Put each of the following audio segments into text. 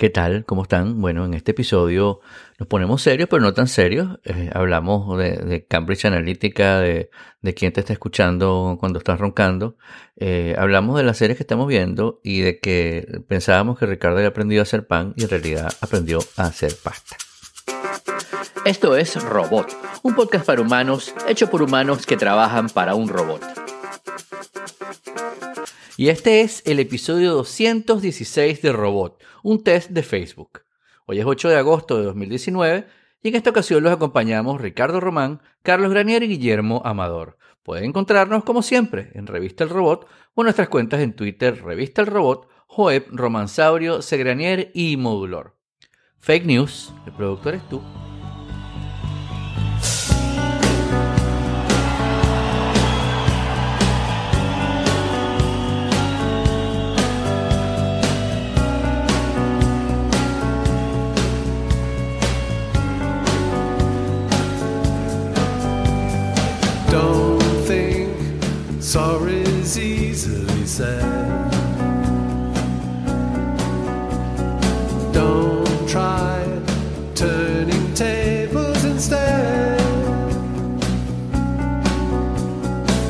¿Qué tal? ¿Cómo están? Bueno, en este episodio nos ponemos serios, pero no tan serios. Eh, hablamos de, Cambridge Analytica, de, de, quién te está escuchando cuando estás roncando. Eh, hablamos de las series que estamos viendo y de que pensábamos que Ricardo había aprendido a hacer pan y en realidad aprendió a hacer pasta. Esto es Robot, un podcast para humanos hecho por humanos que trabajan para un robot. Y este es el episodio 216 de Robot, un test de Facebook. Hoy es 8 de agosto de 2019 y en esta ocasión los acompañamos Ricardo Román, Carlos Granier y Guillermo Amador. Pueden encontrarnos como siempre en Revista El Robot o nuestras cuentas en Twitter Revista El Robot, Joeb, Romansaurio, Segranier y Modulor. Fake News, el productor es tú. Sorry's easily said. Don't try turning tables instead.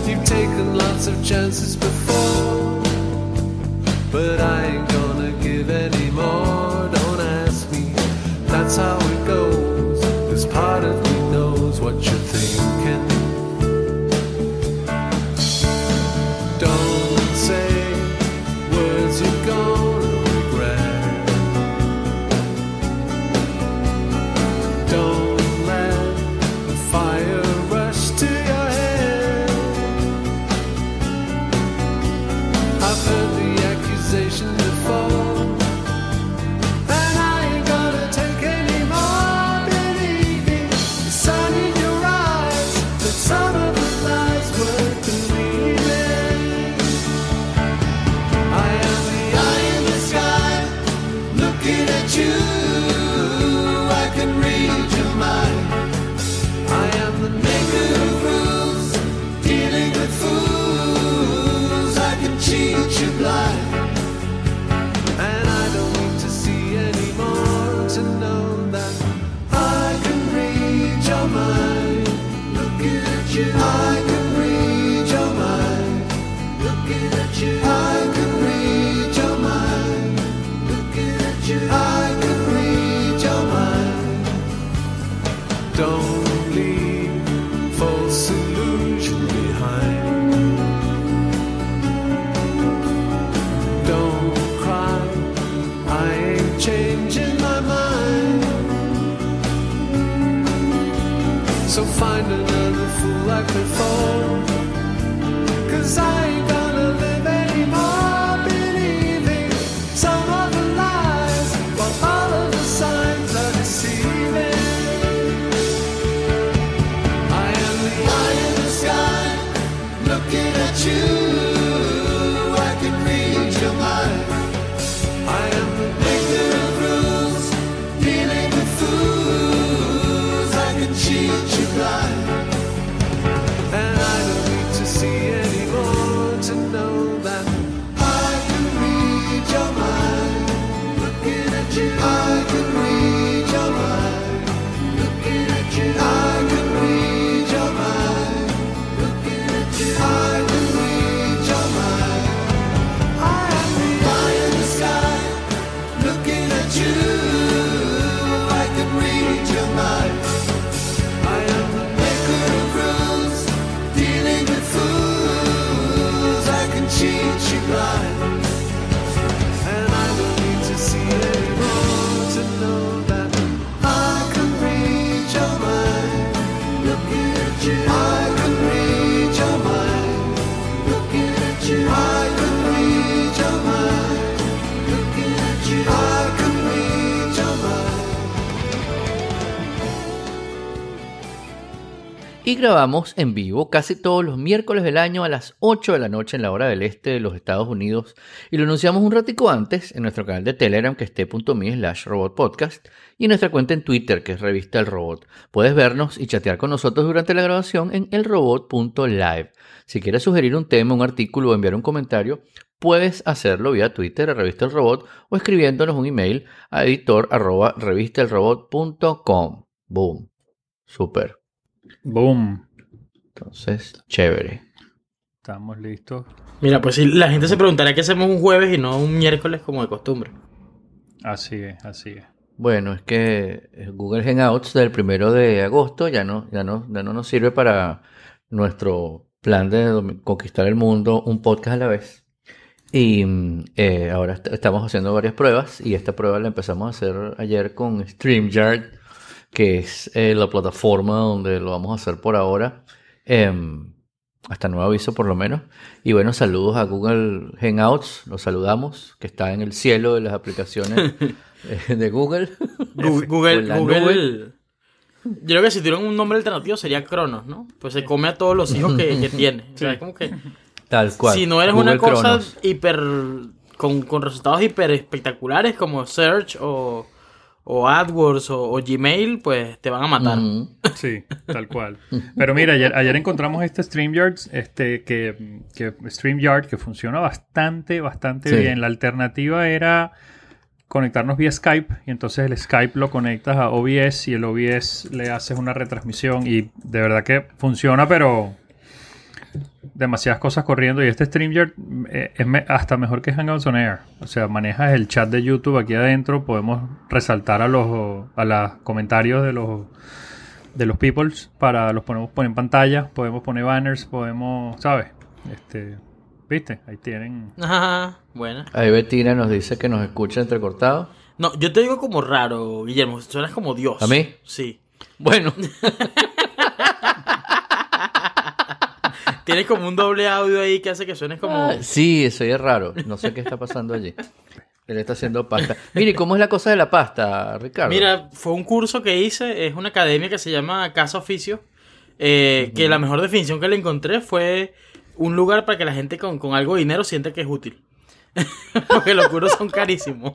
You've taken lots of chances before. Grabamos en vivo casi todos los miércoles del año a las 8 de la noche en la hora del este de los Estados Unidos y lo anunciamos un ratico antes en nuestro canal de Telegram que es t.me slash robotpodcast y en nuestra cuenta en Twitter que es revista El Robot. Puedes vernos y chatear con nosotros durante la grabación en elrobot.live. Si quieres sugerir un tema, un artículo o enviar un comentario, puedes hacerlo vía Twitter a Revista El Robot o escribiéndonos un email a editor arroba revistelrobot.com. Boom. Super. Boom. Entonces, chévere. Estamos listos. Mira, pues si la gente se preguntará qué hacemos un jueves y no un miércoles como de costumbre. Así es, así es. Bueno, es que Google Hangouts del primero de agosto ya no, ya no, ya no nos sirve para nuestro plan de conquistar el mundo un podcast a la vez. Y mm, eh, ahora est- estamos haciendo varias pruebas y esta prueba la empezamos a hacer ayer con StreamYard, que es eh, la plataforma donde lo vamos a hacer por ahora. Em, hasta nuevo aviso por lo menos. Y bueno, saludos a Google Hangouts, los saludamos, que está en el cielo de las aplicaciones eh, de Google. Google, Google. Yo creo que si tuvieran un nombre alternativo sería Cronos, ¿no? Pues se come a todos los hijos que, que tiene. O sea, es como que Tal cual. si no eres Google una cosa Cronos. hiper con, con resultados hiper espectaculares como Search o, o AdWords o, o Gmail, pues te van a matar. Sí, tal cual. Pero mira, ayer, ayer encontramos este StreamYard, este, que, que StreamYard, que funciona bastante, bastante Sí. bien. La alternativa era conectarnos vía Skype y entonces el Skype lo conectas a OBS y el OBS le haces una retransmisión y de verdad que funciona, pero demasiadas cosas corriendo y este StreamYard eh, es me- hasta mejor que Hangouts on Air. O sea, manejas el chat de YouTube aquí adentro, podemos resaltar a los a los comentarios de los de los peoples para los ponemos poner en pantalla, podemos poner banners, podemos, ¿sabes? Este, ¿viste? Ahí tienen Ajá, bueno. Ahí Bettina nos dice que nos escucha entrecortado. No, yo te digo como raro, Guillermo. Suenas como Dios. ¿A mí? Sí. Bueno, Tienes como un doble audio ahí que hace que suenes como. Ah, sí, eso es raro. No sé qué está pasando allí. Él está haciendo pasta. Mire, ¿cómo es la cosa de la pasta, Ricardo? Mira, fue un curso que hice, es una academia que se llama Casa Oficio, eh, que la mejor definición que le encontré fue un lugar para que la gente con, con algo de dinero sienta que es útil. Porque los cursos son carísimos.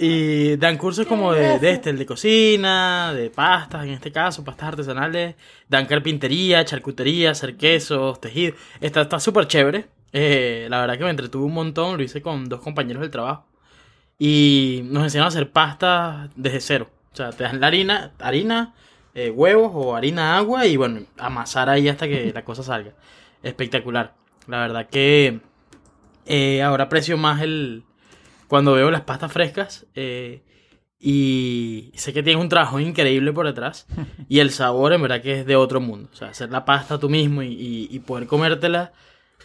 Y dan cursos como de, de este, el de cocina, de pastas, en este caso, pastas artesanales. Dan carpintería, charcutería, hacer quesos, tejido. Está está súper chévere. Eh, la verdad que me entretuve un montón. Lo hice con dos compañeros del trabajo. Y nos enseñan a hacer pasta desde cero. O sea, te dan la harina, harina, eh, huevos o harina, agua y bueno, amasar ahí hasta que la cosa salga. Espectacular. La verdad que eh, ahora aprecio más el cuando veo las pastas frescas eh, y sé que tienes un trabajo increíble por detrás y el sabor en verdad que es de otro mundo. O sea, hacer la pasta tú mismo y, y- y poder comértela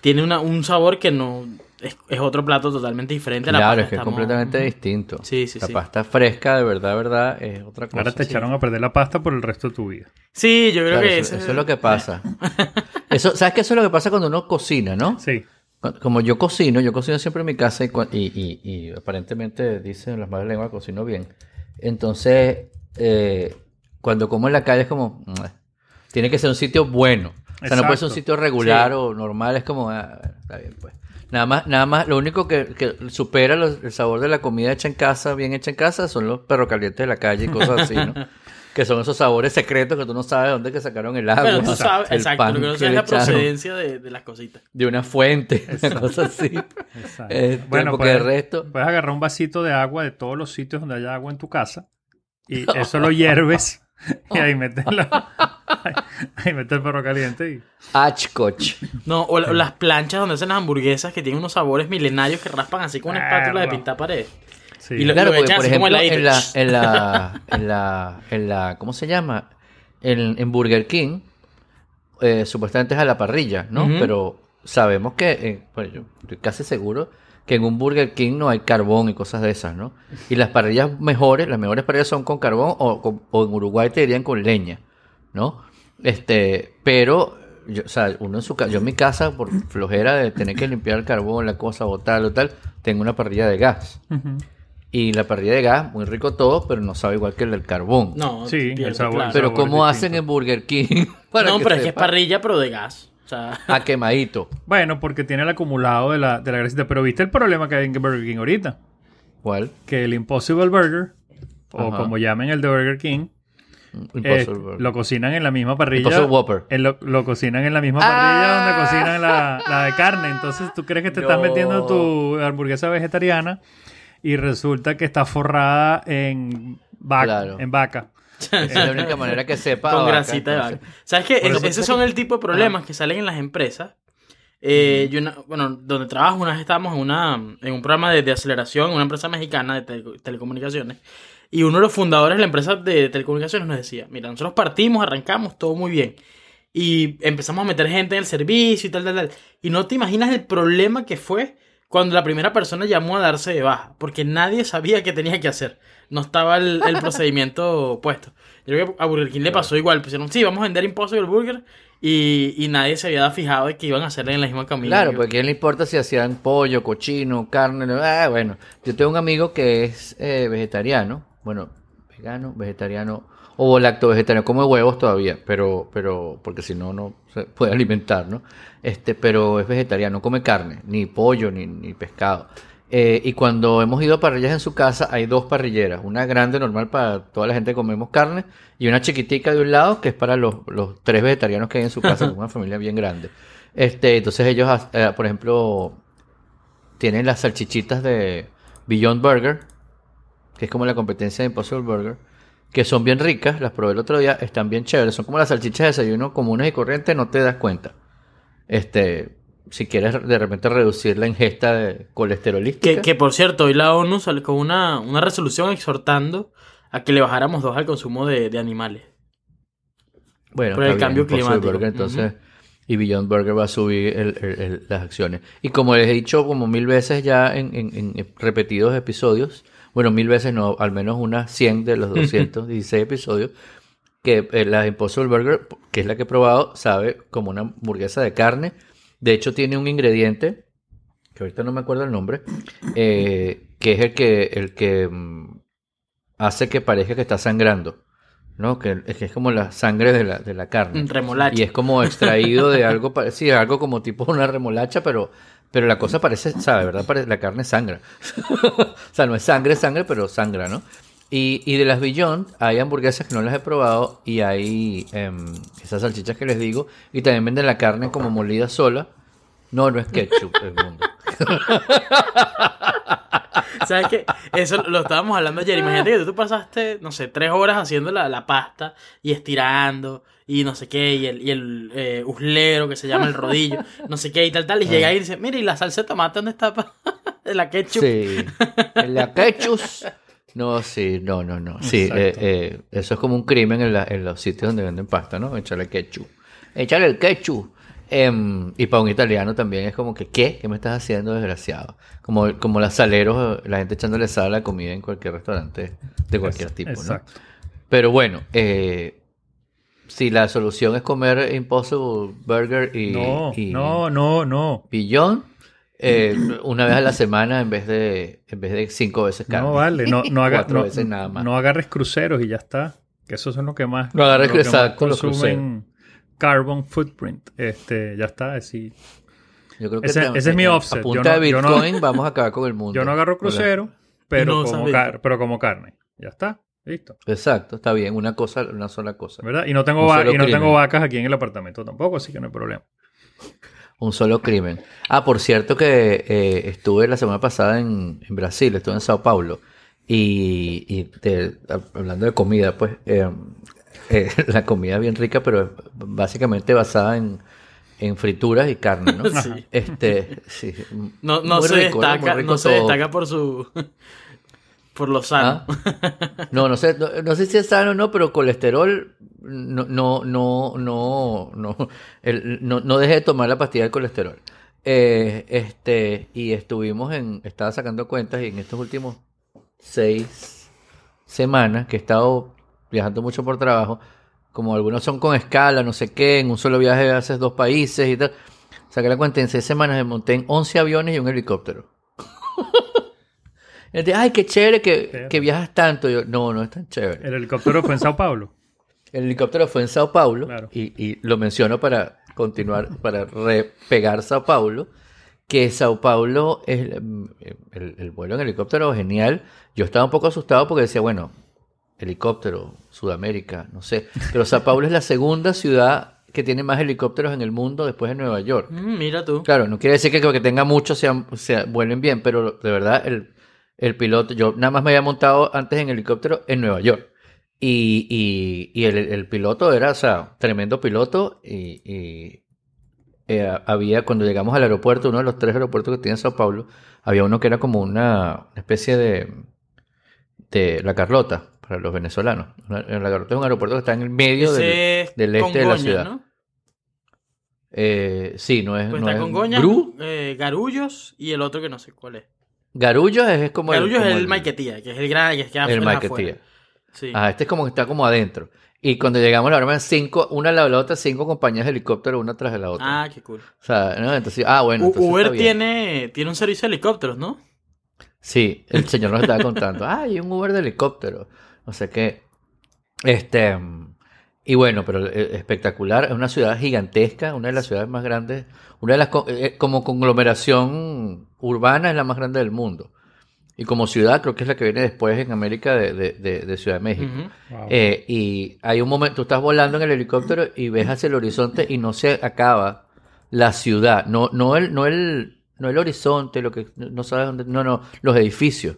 tiene una- un sabor que no es, es otro plato totalmente diferente a la Claro, pasta es que es completamente distinto. Sí, sí, la sí. pasta fresca, de verdad, verdad, es otra cosa. Ahora te sí. echaron a perder la pasta por el resto de tu vida. Sí, yo creo Claro, que eso, ese- eso es lo que pasa. Eso, ¿Sabes qué? Eso es lo que pasa cuando uno cocina, ¿no? Sí. Como yo cocino, yo cocino siempre en mi casa y, y, y- y aparentemente dicen las malas lenguas cocino bien. Entonces, eh, cuando como en la calle es como, tiene que ser un sitio bueno. O sea, no puede ser un sitio regular Sí. o normal, es como, ah, está bien, pues. Nada más, nada más, lo único que, que supera los- el sabor de la comida hecha en casa, bien hecha en casa, son los perros calientes de la calle y cosas así, ¿no? que son esos sabores secretos que tú no sabes de dónde que sacaron el agua. Bueno, tú sabes, el exacto, pan lo que no sabes es la procedencia de, de las cositas. de una fuente, una cosa así. Exacto. Este, bueno, porque puedes, el resto. puedes agarrar un vasito de agua de todos los sitios donde haya agua en tu casa y eso lo hierves y ahí metes, la- ahí, ahí metes el perro caliente y Achcoch. No, o, la- o las planchas donde hacen las hamburguesas que tienen unos sabores milenarios que raspan así con una espátula de pintar pared. Sí. Y lo- Claro, porque echan por ejemplo, en la, en la, en la, en la, ¿cómo se llama? En, en Burger King, eh, supuestamente es a la parrilla, ¿no? Pero sabemos que, eh, bueno, yo estoy casi seguro que en un Burger King no hay carbón y cosas de esas, ¿no? Y las parrillas mejores, las mejores parrillas son con carbón o, con- o en Uruguay te dirían con leña, ¿no? Este, pero, yo, o sea, uno en su casa, yo en mi casa, por flojera de tener que limpiar el carbón, la cosa, botarlo tal, tengo una parrilla de gas. Ujú. Y la parrilla de gas, muy rico todo, pero no sabe igual que el del carbón. No, Sí, el sabor- claro. pero ¿cómo hacen en Burger King? Para no, pero es que es parrilla, pero de gas. O sea, A quemadito. Bueno, porque tiene el acumulado de la, de la grasita. Pero viste el problema que hay en Burger King ahorita. ¿Cuál? Que el Impossible Burger, o Ajá. como llamen el de Burger King, Impossible eh, Burger. lo cocinan en la misma parrilla. Impossible Whopper. en lo, lo cocinan en la misma Ah. parrilla donde cocinan la, la de carne. Entonces tú crees que te estás metiendo tu hamburguesa vegetariana y resulta que está forrada en vaca. Claro. En vaca. Esa es la única manera que sepa. con vaca, grasita de vaca. ¿Sabes qué? Es- eso- esos son el tipo de problemas que salen en las empresas. Eh, yo una- bueno, donde trabajo, una vez estábamos en, una, en un programa de, de aceleración en una empresa mexicana de tele- telecomunicaciones. Y uno de los fundadores de la empresa de telecomunicaciones nos decía, mira, nosotros partimos, arrancamos, todo muy bien. Y empezamos a meter gente en el servicio y tal, tal, tal. Y no te imaginas el problema que fue cuando la primera persona llamó a darse de baja. Porque nadie sabía qué tenía que hacer. No estaba el, el procedimiento puesto. Yo creo que a Burger King le pasó igual. Pusieron, sí, vamos a vender Impossible Burger. Y, y nadie se había fijado de que iban a hacer en la misma camino. Claro, porque a quién le importa si hacían pollo, cochino, carne. Ah, bueno, yo tengo un amigo que es eh, vegetariano, bueno, vegano, vegetariano o lacto vegetariano, come huevos todavía, pero, pero, porque si no, no puede alimentar, ¿no? Este, pero es vegetariano, no come carne, ni pollo, ni, pescado. Eh, y cuando hemos ido a parrillas en su casa, hay dos parrilleras, una grande normal para toda la gente que comemos carne y una chiquitica de un lado que es para los, tres vegetarianos que hay en su casa, una familia bien grande. Este, entonces ellos, eh, por ejemplo, tienen las salchichitas de Beyond Burger, que es como la competencia de Impossible Burger, que son bien ricas, las probé el otro día, están bien chéveres, son como las salchichas de desayuno comunes y corrientes, no te das cuenta. Este, si quieres de repente reducir la ingesta de colesterolística. Que, que por cierto, hoy la ONU salió con una, una resolución exhortando a que le bajáramos dos al consumo de, de animales. Bueno, por el cambio climático. Burger, entonces, y Beyond Burger va a subir el- el- el- las acciones. Y como les he dicho como mil veces ya en, en- en repetidos episodios, bueno, mil veces no, al menos unas 100 de los 216 episodios, que eh, la Impossible Burger, que es la que he probado, sabe como una hamburguesa de carne. De hecho, tiene un ingrediente, que ahorita no me acuerdo el nombre, eh, que es el que, el que mm, hace que parezca que está sangrando. ¿no? Que, es que es como la sangre de la, de la carne. Remolacha. Y es como extraído de algo, sí, algo como tipo una remolacha, pero, pero la cosa parece, ¿sabe? ¿Verdad? La carne sangra. o sea, no es sangre, sangre, pero sangra, ¿no? Y, y de las Beyond hay hamburguesas que no las he probado y hay em, esas salchichas que les digo y también venden la carne como molida sola. No, no es ketchup, el mundo. ¿Sabes qué? Eso lo estábamos hablando ayer. Imagínate que tú pasaste, no sé, tres horas haciendo la, la pasta y estirando y no sé qué, y el, y el eh, uslero que se llama el rodillo, no sé qué y tal, tal. Y llega y dice, mira, ¿y la salsa de tomate dónde está? la ketchup. Sí. La ketchup. No, sí, no, no, no. Sí, eh, eh, eso es como un crimen en, la- en los sitios donde venden pasta, ¿no? Echarle ketchup. Echarle el ketchup. Em, y para un italiano también es como que, ¿qué? ¿Qué me estás haciendo, desgraciado? Como, como las saleros, la gente echándole sal a la comida en cualquier restaurante de cualquier tipo, ¿no? Exacto. Pero bueno, eh, si la solución es comer Impossible Burger y, No, y no, no, no. Billón, eh, una vez a la semana en vez de, en vez de cinco veces carne. No vale, no, no, haga- no- veces nada más. no agarres cruceros y ya está. Que esos son los que más, No agarres lo que más los consumen carbon footprint. Este, ya está, así. Yo creo que Ese- te- ese es mi a offset. punta Yo no- de yo no- Bitcoin vamos a acabar con el mundo. Yo no agarro crucero, pero, no como car- pero como carne. Ya está, listo. Exacto, está bien, una cosa, una sola cosa. ¿Verdad? Y no tengo, va- y no tengo vacas aquí en el apartamento tampoco, así que no hay problema. Un solo crimen. Ah, por cierto que eh, estuve la semana pasada en, en Brasil, estuve en Sao Paulo. Y, y de- hablando de comida, pues eh, eh, la comida es bien rica, pero es básicamente basada en, en frituras y carne, ¿no? Sí. Este, sí. No, no se. Muy destaca, rico no se destaca por su por lo sano. ¿Ah? No, no sé, no, sé si es sano o no, pero colesterol no, no, no, no, no, el- no, no dejé de tomar la pastilla del colesterol. Eh, este, y estuvimos en, estaba sacando cuentas y en estos últimos seis semanas que he estado viajando mucho por trabajo, como algunos son con escala, no sé qué, en un solo viaje haces dos países y tal. Saqué la cuenta, en seis semanas me monté en 11 aviones y un helicóptero. Ay, qué chévere que, que viajas tanto. Yo, no, no es tan chévere. El helicóptero fue en Sao Paulo. El helicóptero fue en Sao Paulo Claro. y, y lo menciono para continuar, para repegar Sao Paulo, que Sao Paulo es el, el- el vuelo en helicóptero genial. Yo estaba un poco asustado porque decía, bueno, helicóptero, Sudamérica, no sé. Pero Sao Paulo es la segunda ciudad que tiene más helicópteros en el mundo después de Nueva York. Mm, mira tú. Claro, no quiere decir que porque tenga muchos sean, sea- vuelen bien, pero de verdad el, el piloto, yo nada más me había montado antes en helicóptero en Nueva York. Y, y, y el, el piloto era, o sea, tremendo piloto. Y, y, eh, había, cuando llegamos al aeropuerto, uno de los tres aeropuertos que tiene Sao Paulo, había uno que era como una, especie de, de La Carlota para los venezolanos. La Carlota es un aeropuerto que está en el medio del, este de la ciudad. ¿no? eh, sí, no es, Pues no está es Congoña, Gru, eh, Garullos y el otro que no sé cuál es. Garullo es, como Garullos como es el Maiquetía, que es el gran, que es que El afuera. Sí. Ah, este es como que está como adentro. Y cuando llegamos, la verdad, cinco, una de la otra, cinco compañías de helicóptero, una tras de la otra. Ah, qué cool. O sea, ¿no? Entonces, ah, bueno. Entonces Uber tiene, tiene un servicio de helicópteros, ¿no? Sí, el señor nos estaba contando. Ah, hay un Uber de helicóptero. No sé qué. Este. Y bueno, pero eh, espectacular. Es una ciudad gigantesca, una de las ciudades más grandes. Una de las. co- eh, Como conglomeración urbana, es la más grande del mundo. Y como ciudad, creo que es la que viene después en América de, de- de- de Ciudad de México. Wow. Eh, y hay un momento, tú estás volando en el helicóptero y ves hacia el horizonte y no se acaba la ciudad, no, no el, no el, no el horizonte, lo que no sabes dónde, no, no, los edificios.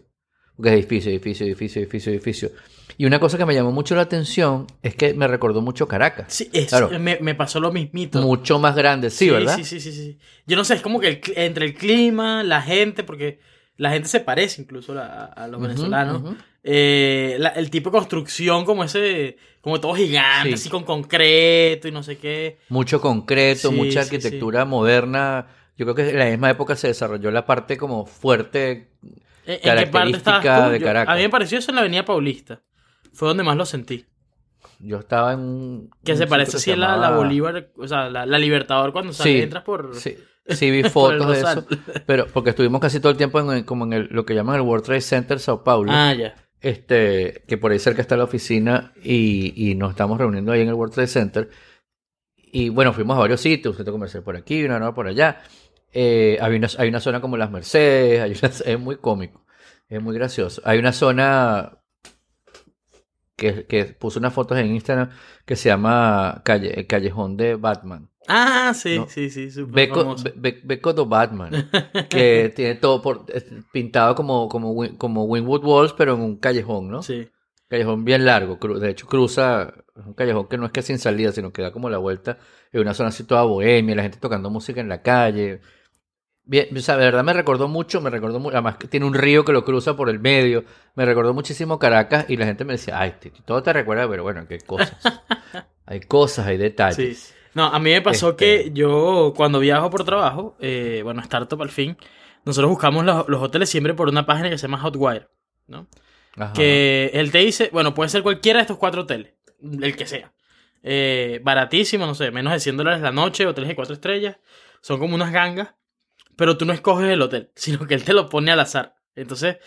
Porque es edificio, edificio, edificio, edificio, edificio. Y una cosa que me llamó mucho la atención es que me recordó mucho Caracas. Sí, es- Claro. me, me pasó lo mismito. Mucho más grande, sí, ¿verdad? Sí, sí, sí, sí. Yo no sé, es como que el entre el clima, la gente, porque la gente se parece incluso a, a los venezolanos. Eh, la- el tipo de construcción como ese, como todo gigante, Sí. así con concreto y no sé qué. Mucho concreto, Sí, mucha sí, arquitectura moderna. Yo creo que en la misma época se desarrolló la parte como fuerte. ¿En, en qué parte Característica de Caracas. a mí me pareció eso en la Avenida Paulista. Fue donde más lo sentí. Yo estaba en un. Que un se parece así a la, Bolívar, o sea, la, la Libertador cuando sales, Sí, entras por... Sí, sí vi fotos de eso. Pero porque estuvimos casi todo el tiempo en, como en el, lo que llaman el World Trade Center Sao Paulo. Ah, ya. Este, que por ahí cerca está la oficina y, y nos estamos reuniendo ahí en el World Trade Center. Y bueno, fuimos a varios sitios, un centro comercial por aquí, una nueva por allá. Eh, hay, una, hay una zona como las Mercedes, hay una- es muy cómico, es muy gracioso. Hay una zona que, que puse unas fotos en Instagram que se llama Calle, el Callejón de Batman. Ah, sí, No. sí, sí, súper Beco, famoso. Be- Be- Beco do Batman, que tiene todo por, pintado como, como, como Winwood Walls, pero en un callejón, ¿no? Sí. Callejón bien largo, de hecho cruza, un callejón que no es que sin salida, sino que da como la vuelta en una zona así toda bohemia, la gente tocando música en la calle. Bien, o sea, de verdad me recordó mucho, me recordó mucho, además que tiene un río que lo cruza por el medio, me recordó muchísimo Caracas y la gente me decía, ay, todo te recuerda, pero bueno, qué cosas. hay cosas, hay detalles. Sí. No, a mí me pasó Este- que yo cuando viajo por trabajo, eh, bueno, Startup al fin, nosotros buscamos los, los hoteles siempre por una página que se llama Hotwire, ¿no? Ajá. Que él te dice, bueno, puede ser cualquiera de estos cuatro hoteles, el que sea. Eh, baratísimo, no sé, menos de 100 dólares la noche, hoteles de cuatro estrellas, son como unas gangas, pero tú no escoges el hotel, sino que él te lo pone al azar. Entonces,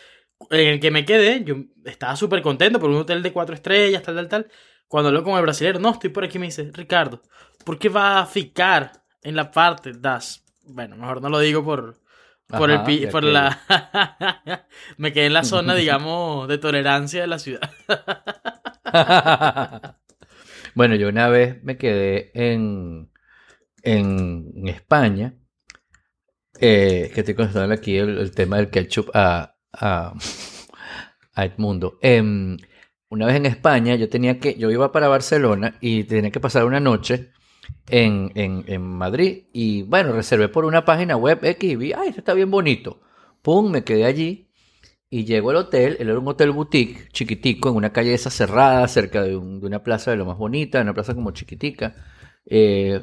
en el que me quedé, yo estaba súper contento por un hotel de cuatro estrellas, tal, tal, tal. Cuando hablo con el brasileño, no, estoy por aquí, me dice, Ricardo, ¿por qué va a ficar en la parte das? Bueno, mejor no lo digo por, por Ajá, el por la me quedé en la zona digamos de tolerancia de la ciudad bueno, yo una vez me quedé en, en España, eh, que estoy contando aquí el, tema del ketchup a, a, Edmundo. Em, una vez en España, yo tenía que, yo iba para Barcelona y tenía que pasar una noche en, en, Madrid. Y bueno, reservé por una página web X y vi, ay, esto está bien bonito. Pum, me quedé allí. Y llego al hotel, él era un hotel boutique, chiquitico, en una calle esa cerrada, cerca de, un- de una plaza de lo más bonita, una plaza como chiquitica. Eh,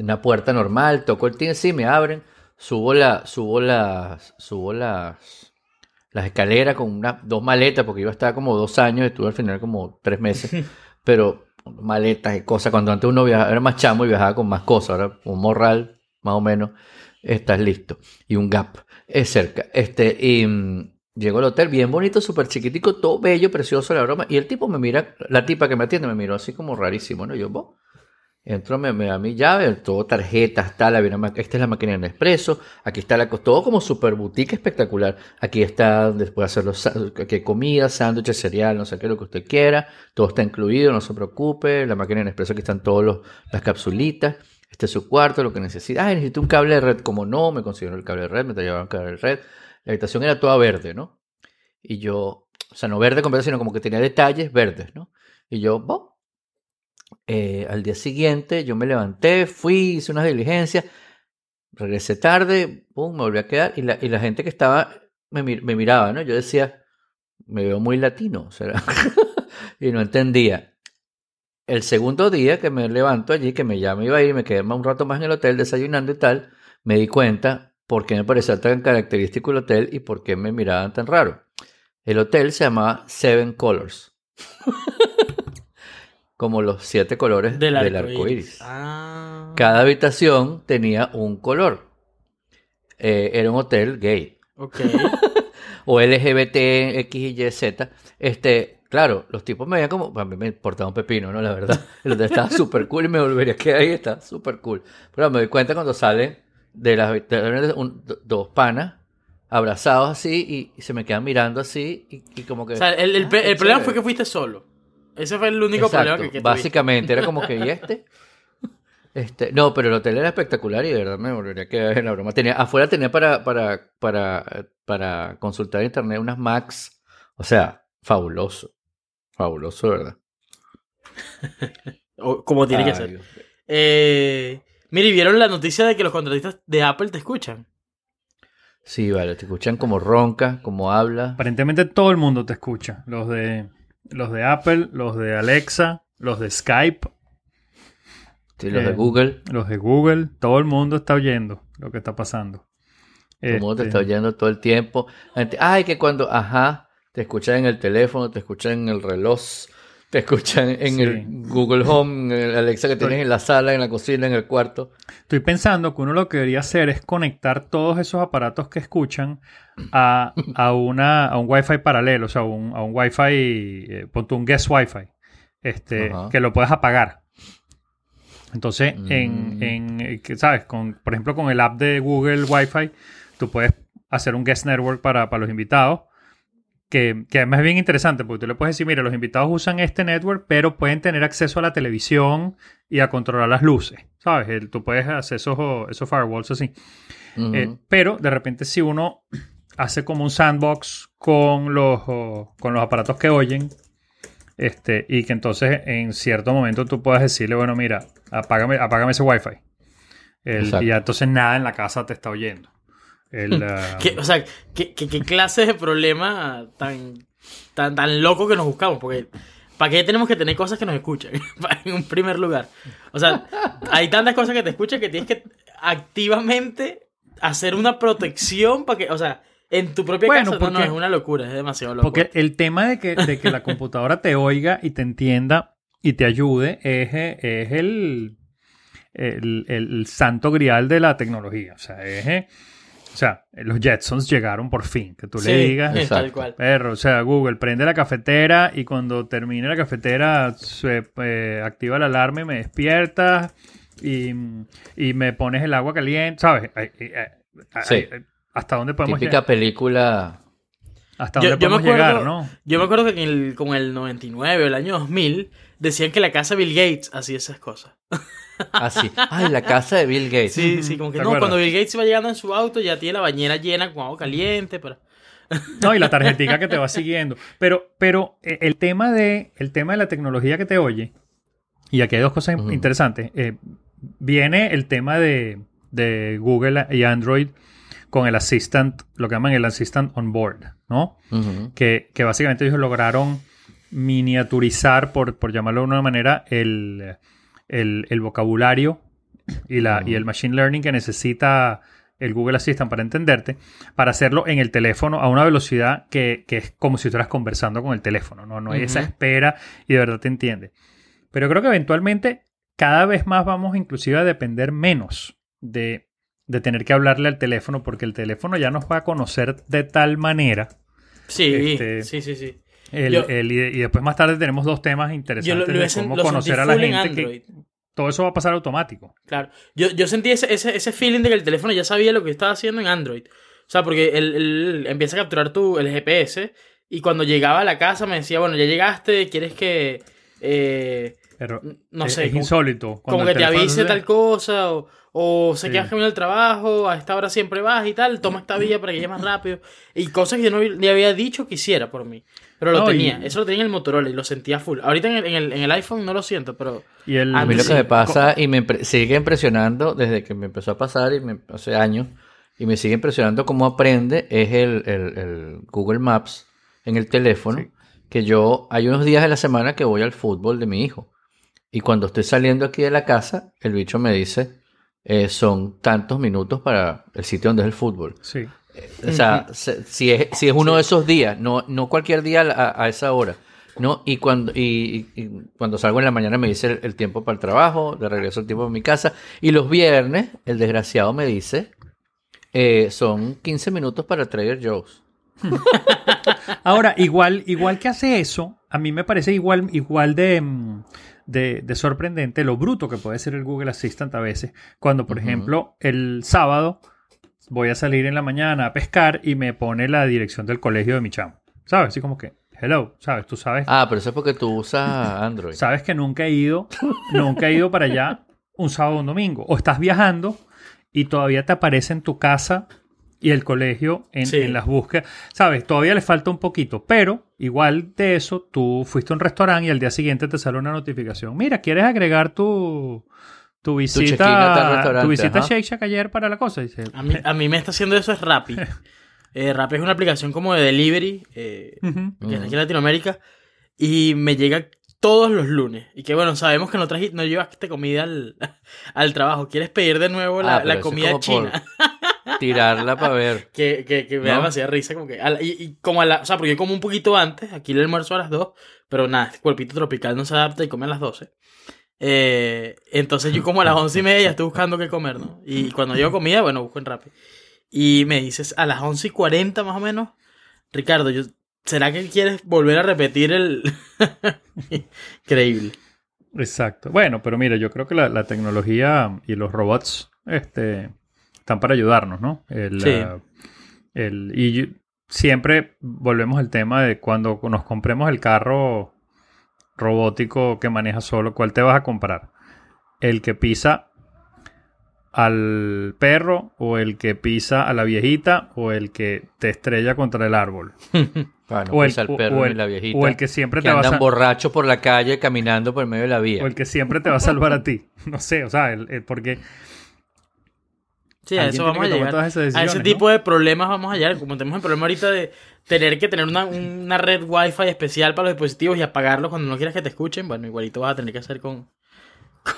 una puerta normal, toco el timbre, sí, me abren, subo la, subo las, subo las, las escaleras con una, dos maletas, porque iba a estar como dos años, estuve al final como tres meses, pero maletas y cosas, cuando antes uno viajaba, era más chamo y viajaba con más cosas, ahora un morral, más o menos, estás listo, y un gap, es cerca, este, y mm, llego al hotel, bien bonito, súper chiquitico, todo bello, precioso, la broma, y el tipo me mira, la tipa que me atiende me miró así como rarísimo, ¿no? Y yo, "Vos". Entro, me, me da mi llave, todo tarjetas, tal, había una esta es la máquina de Nespresso, aquí está la, todo como super boutique espectacular. Aquí está puede hacer los, aquí comida, sándwiches, cereal, no sé qué, lo que usted quiera. Todo está incluido, no se preocupe. La máquina de Nespresso, aquí están todas las capsulitas. Este es su cuarto, lo que necesita. Ay, necesito un cable de red. Como no, me consiguieron el cable de red, me llevaron el cable de red. La habitación era toda verde, ¿no? Y yo, o sea, no verde completo, sino como que tenía detalles verdes, ¿no? Y yo. Eh, al día siguiente yo me levanté, fui, hice unas diligencias, regresé tarde, pum, me volví a quedar y la, gente que estaba me, mir- me miraba, ¿no? Yo decía, me veo muy latino, y no entendía. El segundo día que me levanto allí, que me me iba a ir, me quedé un rato más en el hotel desayunando y tal, me di cuenta por qué me parecía tan característico el hotel y por qué me miraban tan raro. El hotel se llamaba Seven Colors. Como los siete colores Del del, arco arco iris. iris. Ah. Cada habitación tenía un color. Eh, era un hotel gay. Ok. O LGBT, X, Y, Z. Este, claro, los tipos me veían como. A mí me importaba un pepino, ¿no? La verdad. Estaba súper cool y me volvería a quedar ahí. Está súper cool. Pero me doy cuenta cuando salen de las habitaciones dos panas abrazados así y, y se me quedan mirando así y, y como que. O sea, el, el- ah, el problema fue que fuiste solo. Ese fue el único Exacto, problema que, que. Básicamente, era como que, ¿y este? Este, no, pero el hotel era espectacular y de verdad me volvería a quedar en la broma. Tenía, afuera tenía para, para, para, para consultar en internet unas Macs. O sea, fabuloso. Fabuloso, verdad. O- como tiene que ser. Eh, mire, ¿vieron la noticia de que los contratistas de Apple te escuchan? Sí, vale, te escuchan como ronca, como habla. Aparentemente todo el mundo te escucha. Los de, los de Apple, los de Alexa, los de Skype, Sí, los Eh, de Google. los de Google. Todo el mundo está oyendo lo que está pasando. Todo el mundo te Este, está oyendo todo el tiempo. Ay, que cuando, ajá, te escuchan en el teléfono, te escuchan en el reloj, te escuchan en Sí. el Google Home, en el Alexa que tienes en la sala, en la cocina, en el cuarto. Estoy pensando que uno lo que debería hacer es conectar todos esos aparatos que escuchan a, a, una, a un Wi-Fi paralelo, o sea, un- a un Wi-Fi, eh, ponte un guest Wi-Fi, este, Ajá. que lo puedas apagar. Entonces, Mm. en, en, eh, ¿sabes? Con, por ejemplo, con el app de Google Wi-Fi, tú puedes hacer un guest network para, para los invitados. Que, que además es bien interesante porque tú le puedes decir, mira, los invitados usan este network, pero pueden tener acceso a la televisión y a controlar las luces, ¿sabes? El- tú puedes hacer esos, esos firewalls así. Eh, pero de repente si uno hace como un sandbox con los, o- con los aparatos que oyen, este, y que entonces en cierto momento tú puedas decirle, bueno, mira, apágame, apágame ese wifi. El- y ya entonces nada en la casa te está oyendo. El, ah, ¿Qué- o sea, ¿qué, qué, qué clase de problema tan, tan, tan loco que nos buscamos? Porque, ¿para qué tenemos que tener cosas que nos escuchen? en un primer lugar. O sea, hay tantas cosas que te escuchan que tienes que activamente hacer una protección para que, o sea, en tu propia Bueno, casa. No, no, porque- es una locura, es demasiado loco. Porque el tema de que, de que la computadora te oiga y te entienda y te ayude es, es el, el, el santo grial de la tecnología. O sea, es, o sea, los Jetsons llegaron por fin. Que tú Sí, le digas, tal cual. perro, o sea, Google, prende la cafetera y cuando termine la cafetera se eh, activa la alarma y me despiertas y, y me pones el agua caliente, ¿sabes? Ay, ay, ay, Sí. ay, ¿Hasta dónde podemos Típica llegar? película. ¿Hasta Yo- dónde yo me podemos llegar, acuerdo- no? Yo me acuerdo que en el, como en el 99 o el año 2000 decían que la casa Bill Gates hacía esas cosas. Así. Ay, la casa de Bill Gates. Sí, sí, como que ¿Te no, acuerdas? cuando Bill Gates iba llegando en su auto ya tiene la bañera llena con agua caliente. Pero... No, y la tarjetica que te va siguiendo. Pero, pero eh, el tema de el tema de la tecnología que te oye, y aquí hay dos cosas interesantes. Eh, viene el tema de, de Google y Android con el Assistant, lo que llaman el Assistant on Board, ¿no? Que, que básicamente ellos lograron miniaturizar, por, por llamarlo de una manera, el, el- el vocabulario y, la, y el machine learning que necesita el Google Assistant para entenderte, para hacerlo en el teléfono a una velocidad que, que es como si estuvieras conversando con el teléfono, ¿no? No hay esa Ujú. espera y de verdad te entiende. Pero creo que eventualmente cada vez más vamos inclusive a depender menos de, de tener que hablarle al teléfono porque el teléfono ya nos va a conocer de tal manera. Sí, Este, sí, sí, sí. El- Yo- el- y, después más tarde tenemos dos temas interesantes lo, lo, de cómo lo conocer a la gente. que- todo eso va a pasar automático. Claro. Yo, yo sentí ese, ese, ese feeling de que el teléfono ya sabía lo que estaba haciendo en Android. O sea, porque él, él empieza a capturar tu, el GPS y cuando llegaba a la casa me decía, bueno, ya llegaste, ¿quieres que... eh, Pero no es, sé, es como- insólito. como que te avise tal cosa o, o se Sí. quedas camino al trabajo, a esta hora siempre vas y tal, toma esta vía para que llegues más rápido. Y cosas que yo no le había dicho que hiciera por mí. Pero lo No, y- tenía, eso lo tenía en el Motorola y lo sentía full. Ahorita en el, en el, en el iPhone no lo siento, pero... Y el, A mí lo que me pasa y me impre- sigue impresionando desde que me empezó a pasar y me, hace años y me sigue impresionando cómo aprende es el, el- el Google Maps en el teléfono. Sí. Que yo hay unos días de la semana que voy al fútbol de mi hijo y cuando estoy saliendo aquí de la casa el bicho me dice eh, son tantos minutos para el sitio donde es el fútbol. Sí. O sea, se- si es, si es uno de esos días, no, no cualquier día a, esa hora. ¿no? Y, cuando, y, y- y cuando salgo en la mañana me dice el, el tiempo para el trabajo, de regreso el tiempo a mi casa. Y los viernes, el desgraciado me dice, eh, son 15 minutos para Trader Joe's. Ahora, igual, igual que hace eso, a mí me parece igual, igual de, mm, de, de sorprendente lo bruto que puede ser el Google Assistant a veces. Cuando, por ejemplo, el sábado voy a salir en la mañana a pescar y me pone la dirección del colegio de mi chamo. ¿Sabes? Así como que, hello, ¿sabes? Tú sabes, Ah, pero eso es porque tú usas Android. sabes que nunca he ido, nunca he ido para allá un sábado o un domingo. O estás viajando y todavía te aparece en tu casa y el colegio en, Sí. en las búsquedas. Sabes, todavía le falta un poquito, pero igual de eso, tú fuiste a un restaurante y al día siguiente te sale una notificación. Mira, ¿quieres agregar tu, tu visita, restaurante, tu visita a. Shake Shack ayer para la cosa? Dice, A mí, a mí me está haciendo eso es Rappi. Eh, Rappi es una aplicación como de delivery, eh, Ujú. que es aquí en Latinoamérica, y me llega todos los lunes. Y que bueno, sabemos que no, traji- no llevaste comida al, al trabajo. ¿Quieres pedir de nuevo la, Ah, la comida como por china? Tirarla para ver. que, que, que me da demasiada risa. Como que, a la- y, y como a la, o sea, porque yo como un poquito antes, aquí el almuerzo a las 2, pero nada, este cuerpito tropical no se adapta y come a las 12. Eh, entonces yo como a las once y media ya estoy buscando qué comer, ¿no? Y cuando llego comida, bueno, busco en Rappi. Y me dices a las once y cuarenta más o menos, Ricardo, yo, ¿será que quieres volver a repetir el... Increíble. Exacto. Bueno, pero mira, yo creo que la, la tecnología y los robots este, están para ayudarnos, ¿no? El, Sí. ah, el- y yo- siempre volvemos al tema de cuando nos compremos el carro robótico que maneja solo, ¿cuál te vas a comprar? ¿El que pisa al perro o el que pisa a la viejita o el que te estrella contra el árbol? Para no o, el, pisar o- el perro o ni el- la viejita. o el que siempre que te va a borrachos por la calle caminando por medio de la vía. o el que siempre te va a salvar a ti. No sé, o sea, el, el- porque Sí, a eso vamos a llegar. A ese tipo de problemas vamos a llegar. Como tenemos el problema ahorita de tener que tener una, una red wifi especial para los dispositivos y apagarlos cuando no quieras que te escuchen, bueno, igualito vas a tener que hacer con,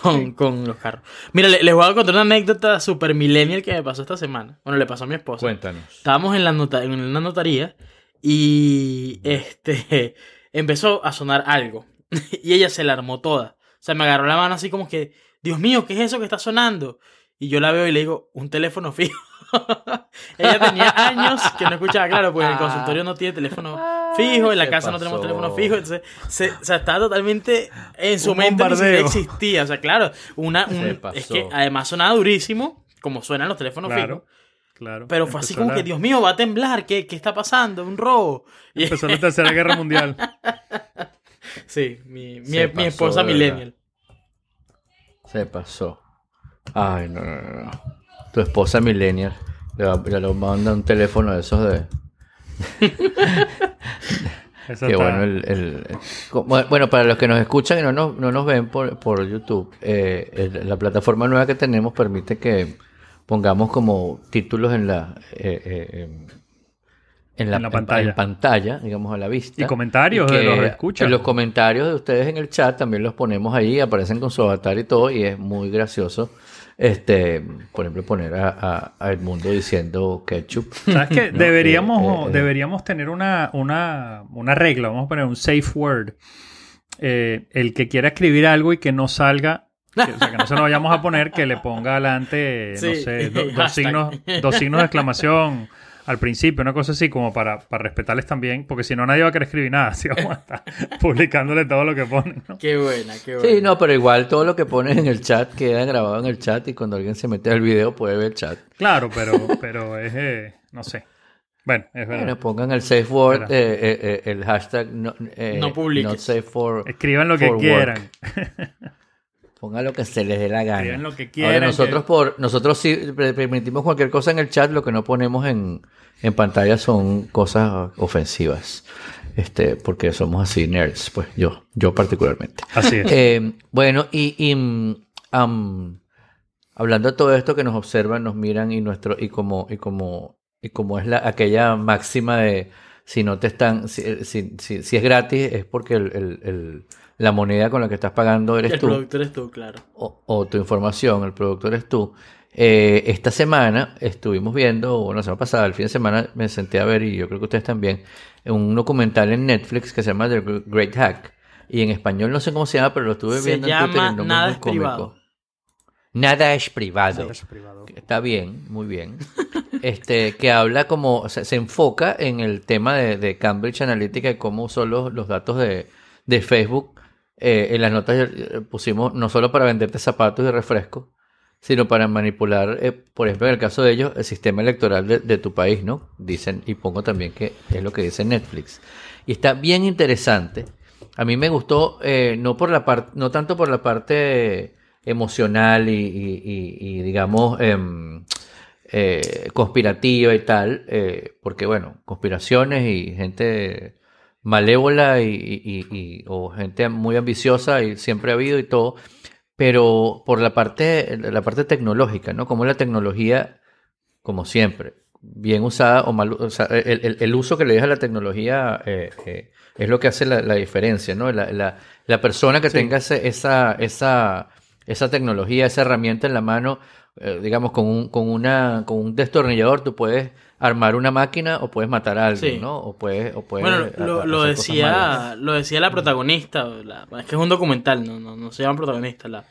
con, con los carros. Mira, le- les voy a contar una anécdota super millennial que me pasó esta semana. Bueno, le pasó a mi esposa. Cuéntanos. Estábamos en, la nota, en una notaría y este empezó a sonar algo. y ella se la armó toda. O sea, me agarró la mano así como que, Dios mío, ¿qué es eso que está sonando? Y yo la veo y le digo, un teléfono fijo. ella tenía años que no escuchaba, claro, pues en el consultorio no tiene teléfono fijo, en la casa no tenemos teléfono fijo, entonces, se, o sea, estaba totalmente en su Un mente ni bombardeo. existía. O sea, claro, una, un- es que además sonaba durísimo, como suenan los teléfonos fijos. Claro, claro. Pero fue así como la- que, Dios mío, va a temblar, ¿qué, qué está pasando? ¿Un robo? Y- Empezó la Tercera Guerra Mundial. sí, mi, mi, mi esposa millennial. Se pasó. Ay, no, no, no. Tu esposa millennial. Le va, le va a mandar un teléfono de esos de... Eso está- bueno el, Bueno, para los que nos escuchan y no nos, no nos ven por, por YouTube, eh, la plataforma nueva que tenemos permite que pongamos como títulos en la... eh, eh, em, en la, En la pantalla. en pantalla, digamos, a la vista. Y comentarios de que los que escuchan. en Los comentarios de ustedes en el chat también los ponemos ahí, aparecen con su avatar y todo, y es muy gracioso. Este, por ejemplo, poner a, a- a Edmundo diciendo ketchup. ¿Sabes qué? No, deberíamos, eh, eh, deberíamos tener una, una, una regla, vamos a poner un safe word. Eh, el que quiera escribir algo y que no salga, que- o sea, que no se lo vayamos a poner, que le ponga adelante, no sé, do- dos, signos, dos signos de exclamación al principio, una cosa así, como para, para respetarles también, porque si no nadie va a querer escribir nada, si vamos a estar publicándole todo lo que ponen, ¿no? Qué buena, qué buena. Sí, no, pero igual todo lo que pones en el chat queda grabado en el chat y cuando alguien se mete al video puede ver el chat. Claro, pero, pero es, eh, no sé. Bueno, es verdad. Bueno, pongan el safe word, eh, eh, eh, el hashtag no, eh, No publiques. not safe for, Escriban lo que quieran. Pongan lo que se les dé la gana. Escriban lo que Ahora, quieran. nosotros que- por nosotros sí permitimos cualquier cosa en el chat, lo que no ponemos en, en pantalla son cosas ofensivas. Este, porque somos así nerds, pues yo, yo particularmente. Así es. Eh, bueno, y, y, am, hablando de todo esto que nos observan, nos miran y nuestro y como y como y como es la aquella máxima de si no te están si, si, si, si es gratis es porque el, el- el- la moneda con la que estás pagando eres el tú productor es tú, claro. o, o tu información, el productor eres tú. Eh, esta semana estuvimos viendo, o la semana pasada, el fin de semana me senté a ver, y yo creo que ustedes también, un documental en Netflix que se llama The Great Hack. Y en español no sé cómo se llama, pero lo estuve Se viendo en Twitter y el nombre Nada es cómico. privado. Nada es privado. Eso es privado. Está bien, muy bien. Este, que habla como, o sea, se enfoca en el tema de, de Cambridge Analytica y cómo usó los, los datos de, de Facebook. Eh, en las notas eh, pusimos no solo para venderte zapatos y refrescos, sino para manipular, eh, por ejemplo, en el caso de ellos, el sistema electoral de, tu país, ¿no? Dicen, y pongo también que es lo que dice Netflix. Y está bien interesante. A mí me gustó, eh, no por la parte, no tanto por la parte emocional y, y- digamos, em, eh, conspirativa y tal, eh, porque bueno, conspiraciones y gente malévola y, y- y- o gente muy ambiciosa y siempre ha habido y todo, pero por la parte, la parte tecnológica, ¿no? Como la tecnología, como siempre, bien usada o mal, o sea, el, el- el uso que le deja la tecnología eh, eh, es lo que hace la, la diferencia, ¿no? La, la- la persona que Sí. tenga ese- esa, esa, esa tecnología, esa herramienta en la mano, eh, digamos, con un, con, una, con un destornillador, tú puedes armar una máquina o puedes matar a alguien, Sí. ¿no? O puedes, o puedes Bueno, lo, decía, lo decía la protagonista, la- es que es un documental, no, no, no se llama protagonista, la,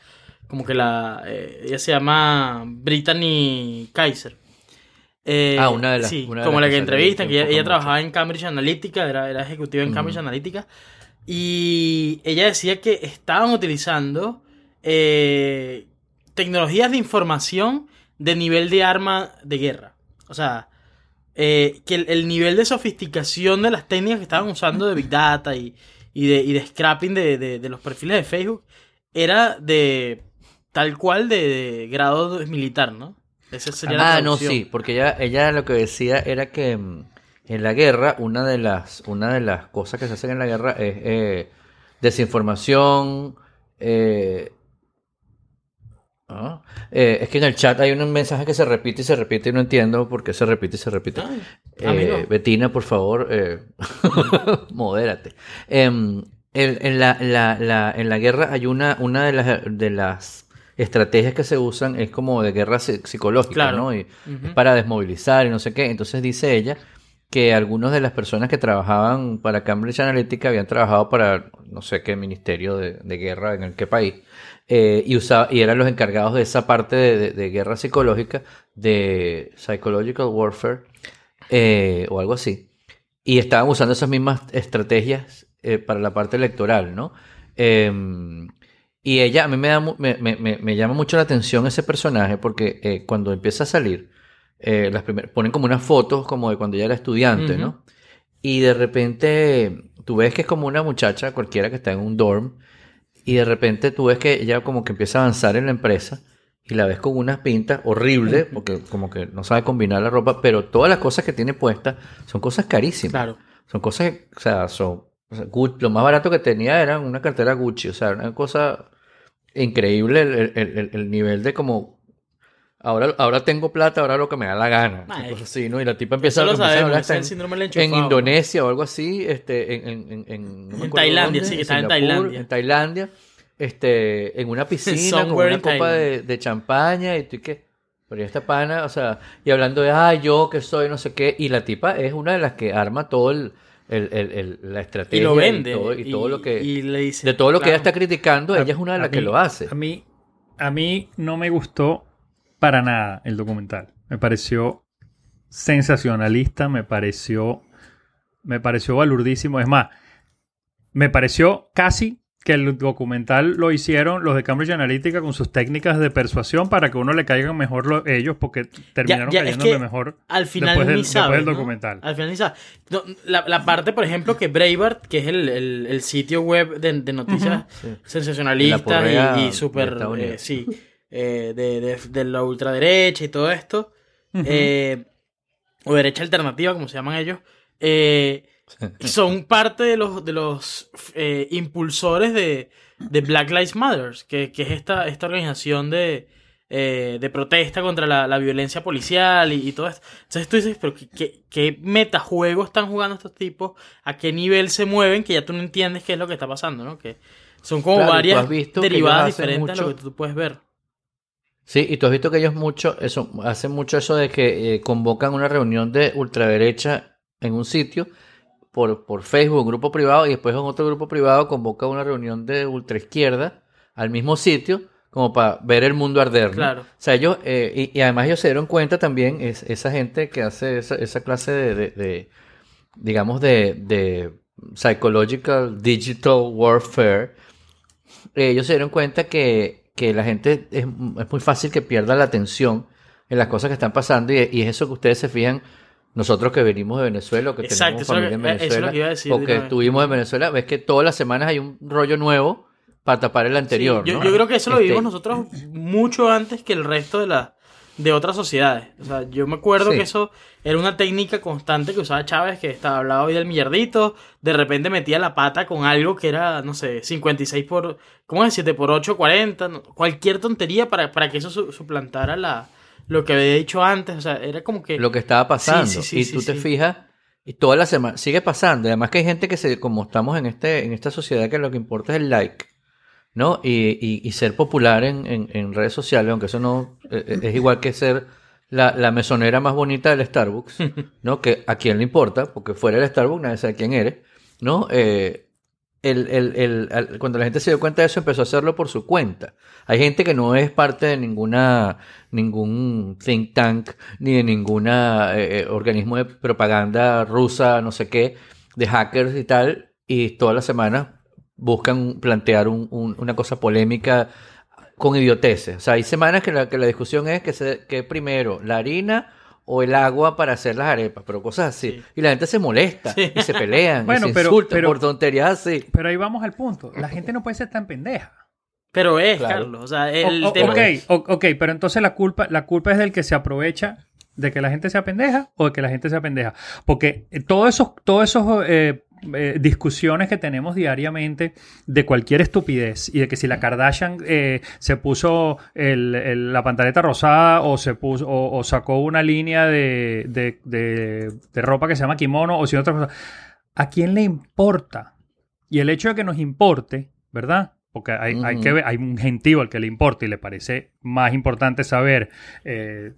como que la, eh, ella se llama Brittany Kaiser. Eh, Ah, una de las- Sí, una de como las la que entrevistan, que ella, trabajaba en Cambridge Analytica, era, era ejecutiva en Cambridge. Analytica, y ella decía que estaban utilizando eh, tecnologías de información de nivel de arma de guerra. O sea, eh, que el, el nivel de sofisticación de las técnicas que estaban usando de Big Data y, y de, y de scrapping de, de- de los perfiles de Facebook era de tal cual de, grado militar, ¿no? Esa sería la Ah, no, sí, porque ella, ella lo que decía era que mm, en la guerra, una de las, una de las cosas que se hacen en la guerra es eh, desinformación. eh, ah, eh, es que en el chat hay un mensaje que se repite y se repite y no entiendo por qué se repite y se repite. Ay, Eh. Betina, por favor, eh, modérate. En, la, la- la- en la guerra hay una, una de las, de las estrategias que se usan, es como de guerra psi- psicológica, Claro. ¿no? Y para desmovilizar y no sé qué. Entonces dice ella que algunas de las personas que trabajaban para Cambridge Analytica habían trabajado para no sé qué ministerio de, de guerra en el qué país eh, y usaba, y eran los encargados de esa parte de, de- de guerra psicológica de psychological warfare eh, o algo así y estaban usando esas mismas estrategias eh, para la parte electoral, ¿no? Em, y ella, a mí me, da, me, me- me- llama mucho la atención ese personaje porque eh, cuando empieza a salir, las primer- ponen como unas fotos como de cuando ella era estudiante, Ujú. ¿no? Y de repente tú ves que es como una muchacha cualquiera que está en un dorm y de repente tú ves que ella como que empieza a avanzar en la empresa y la ves con unas pintas horribles porque como que no sabe combinar la ropa, pero todas las cosas que tiene puestas son cosas carísimas. Claro. Son cosas, que, o sea, son, o sea, Gu- lo más barato que tenía era una cartera Gucci, o sea, una cosa increíble el, el- el- el nivel de como, ahora, ahora tengo plata, ahora lo que me da la gana, cosa así, ¿no? Y la tipa empieza, lo empieza a sabemos, hablar ese es el hasta síndrome del en, en. Indonesia o algo así, este, en, en, en, en- no me En acuerdo Tailandia, dónde, sí, que estaba en Tailandia. En Tailandia, este, en una piscina con una copa de, de champaña y tú y qué. Pero esta pana, o sea, y hablando de, ah, yo que soy, no sé qué, y la tipa es una de las que arma todo el, el, el- el- la estrategia Y lo vende. todo, y todo lo que, y le dice, de todo lo que ella claro. está criticando, A- ella es una de a las que mí- lo hace. A mí, a mí no me gustó para nada el documental. Me pareció sensacionalista, me pareció, me pareció balurdísimo. Es más, me pareció casi que el documental lo hicieron los de Cambridge Analytica con sus técnicas de persuasión para que uno le caigan mejor los, ellos porque terminaron ya, es que mejor Al final después del, ni después sabes, del ¿no? documental. Al final ni sabes. No, la, la parte, por ejemplo, que Breitbart, que es el, el- el sitio web de, de noticias Sí. La sensacionalistas y, súper, eh, sí, eh, de, de- de la ultraderecha y todo esto, eh, o derecha alternativa, como se llaman ellos, eh, son parte de los, de los eh, impulsores de, de Black Lives Matter, que, que es esta, esta organización de, de protesta contra la, la violencia policial y, y todo esto. Entonces tú dices, pero ¿qué, qué, qué metajuego están jugando estos tipos? ¿A qué nivel se mueven? Que ya tú no entiendes qué es lo que está pasando, ¿no? Que son como Claro, varias derivadas diferentes a lo que tú puedes ver. Sí, y tú has visto que ellos mucho, eso, hacen mucho eso de que eh, convocan una reunión de ultraderecha en un sitio por, por Facebook, un grupo privado, y después en otro grupo privado convoca una reunión de ultraizquierda al mismo sitio, como para ver el mundo arder. ¿no? Claro. O sea, ellos, eh, y, y además ellos se dieron cuenta también, es, esa gente que hace esa, esa clase de, de- de, digamos, de, de psychological digital warfare, eh, ellos se dieron cuenta que, que la gente es, es muy fácil que pierda la atención en las cosas que están pasando y, y es eso que ustedes se fijan, nosotros que venimos de Venezuela, o que Exacto, tenemos familia en que- lo Venezuela, que decir o que estuvimos en Venezuela, ves que todas las semanas hay un rollo nuevo para tapar el anterior. Sí, yo, ¿no? yo creo que eso lo Este, vivimos nosotros mucho antes que el resto de la de otras sociedades. O sea, yo me acuerdo Sí. que eso era una técnica constante que usaba Chávez, que estaba hablaba hoy del millardito, de repente metía la pata con algo que era, no sé, 56 por, ¿cómo es? 7 por 8, 40, no, cualquier tontería para, para que eso su- suplantara la, lo que había dicho antes. O sea, era como que... lo que estaba pasando. Sí, sí, sí, y tú te fijas, y toda la semana sigue pasando. Además que hay gente que se, como estamos en este, en esta sociedad que lo que importa es el like, ¿no? Y, y- y ser popular en, en- en redes sociales, aunque eso no eh, eh, es igual que ser la, la mesonera más bonita del Starbucks, ¿no? Que a quién le importa, porque fuera del Starbucks nadie sabe quién eres, ¿no? Eh, el, el- el- cuando la gente se dio cuenta de eso, empezó a hacerlo por su cuenta. Hay gente que no es parte de ninguna ningún think tank ni de ninguna eh, eh, organismo de propaganda rusa, no sé qué, de hackers y tal, y todas las semanas buscan plantear un- un- una cosa polémica con idioteces. O sea, hay semanas que la, que la discusión es que, se, que primero la harina o el agua para hacer las arepas, pero cosas así. Sí. Y la gente se molesta Sí. y se pelean Bueno, y se pero- insultan pero- por tonterías así. Pero ahí vamos al punto. La gente no puede ser tan pendeja. Pero es, Claro. Carlos. O sea, el O- o- tema... ok, o- ok, pero entonces la culpa, la culpa es del que se aprovecha de que la gente sea pendeja o de que la gente sea pendeja. Porque eh, todos esos, todos esos eh, eh, discusiones que tenemos diariamente de cualquier estupidez y de que si la Kardashian eh, se puso el- el- la pantaleta rosada o se puso o, o sacó una línea de, de- de- de ropa que se llama kimono o si otra cosa, ¿a quién le importa? Y el hecho de que nos importe, ¿verdad? Porque hay, hay que ver, hay un gentío al que le importa y le parece más importante saber eh,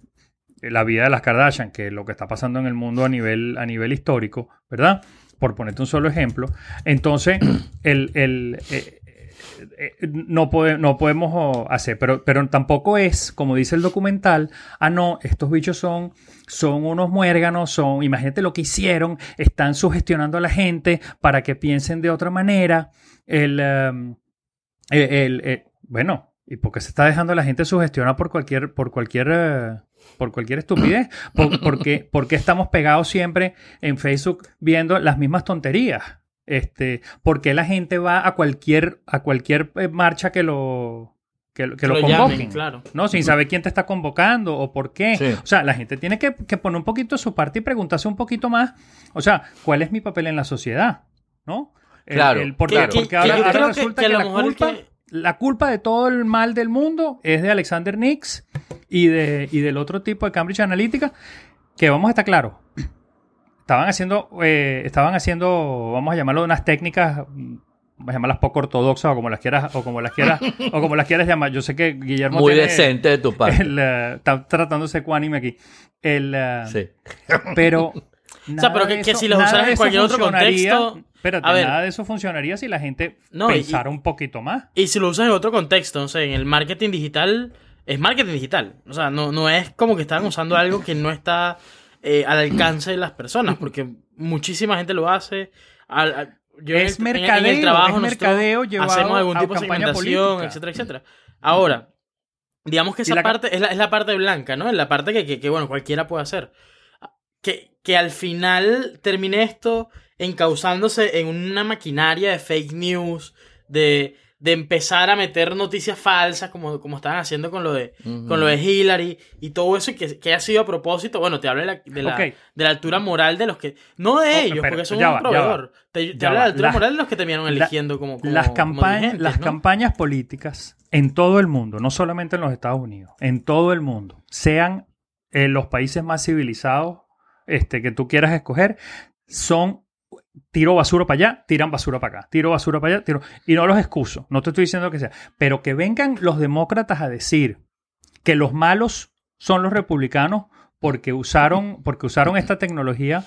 la vida de las Kardashian que lo que está pasando en el mundo a nivel, a nivel histórico, ¿verdad? Por ponerte un solo ejemplo. Entonces, el, el, eh, eh, no, pode- no podemos oh, hacer, pero, pero tampoco es, como dice el documental, ah, no, estos bichos son, son unos muérganos, son, imagínate lo que hicieron, están sugestionando a la gente para que piensen de otra manera. El, em, el- el- eh, bueno, ¿y por qué se está dejando a la gente sugestionar por cualquier, por cualquier, eh, por cualquier estupidez? ¿Por, por qué, por qué estamos pegados siempre en Facebook viendo las mismas tonterías? Este, ¿Por qué la gente va a cualquier, a cualquier eh, marcha que lo, que, lo- que lo lo llamen, convoquen? claro. ¿no? Sin saber quién te está convocando o por qué. Sí. O sea, la gente tiene que, que poner un poquito su parte y preguntarse un poquito más, o sea, ¿cuál es mi papel en la sociedad? ¿No? El- Claro, el- porque, claro. porque Que- ahora, ahora resulta que que, a lo la, culpa, que- la culpa de todo el mal del mundo es de Alexander Nix y, de, y del otro tipo de Cambridge Analytica, que vamos a estar claros. Estaban haciendo, eh, estaban haciendo, vamos a llamarlo unas técnicas, vamos a llamarlas poco ortodoxas o como las quieras, o como las quieras, o como las quieras llamar. Yo sé que Guillermo Muy tiene- decente de tu parte. el, eh, está ser ecuánime aquí. El, eh, Sí. Pero. O sea, pero que- que si los usaras en cualquier otro contexto- Espérate, a ver. nada de eso funcionaría si la gente No, y- pensara un poquito más. Y si lo usas en otro contexto, no sé, en el marketing digital, es marketing digital. O sea, no, no es como que estaban usando algo que no está eh, al alcance de las personas, porque muchísima gente lo hace. Al- al- yo en Es el- en- en mercadeo, el trabajo es mercadeo llevado hacemos algún tipo de segmentación, política. etcétera, etcétera. Ahora, digamos que Y esa la parte es la, es la parte blanca, ¿no? Es la parte que, que, que, bueno, cualquiera puede hacer. Que, que al final termine esto encauzándose en una maquinaria de fake news, de, de empezar a meter noticias falsas, como, como estaban haciendo con lo de, con lo de Hillary y todo eso, y que, que ha sido a propósito. Bueno, te habla de la, de la, Ok. de la altura moral de los que. No de ellos, porque son un va, proveedor. Te, te de la altura Las- moral de los que terminaron la- eligiendo como, como. las, como campañas, dirigentes, las ¿no? campañas políticas en todo el mundo, no solamente en los Estados Unidos, en todo el mundo, sean eh, los países más civilizados este, que tú quieras escoger, son tiro basura para allá, tiran basura para acá, tiro basura para allá, tiro... Y no los excuso, no te estoy diciendo que sea, pero que vengan los demócratas a decir que los malos son los republicanos porque usaron, porque usaron esta tecnología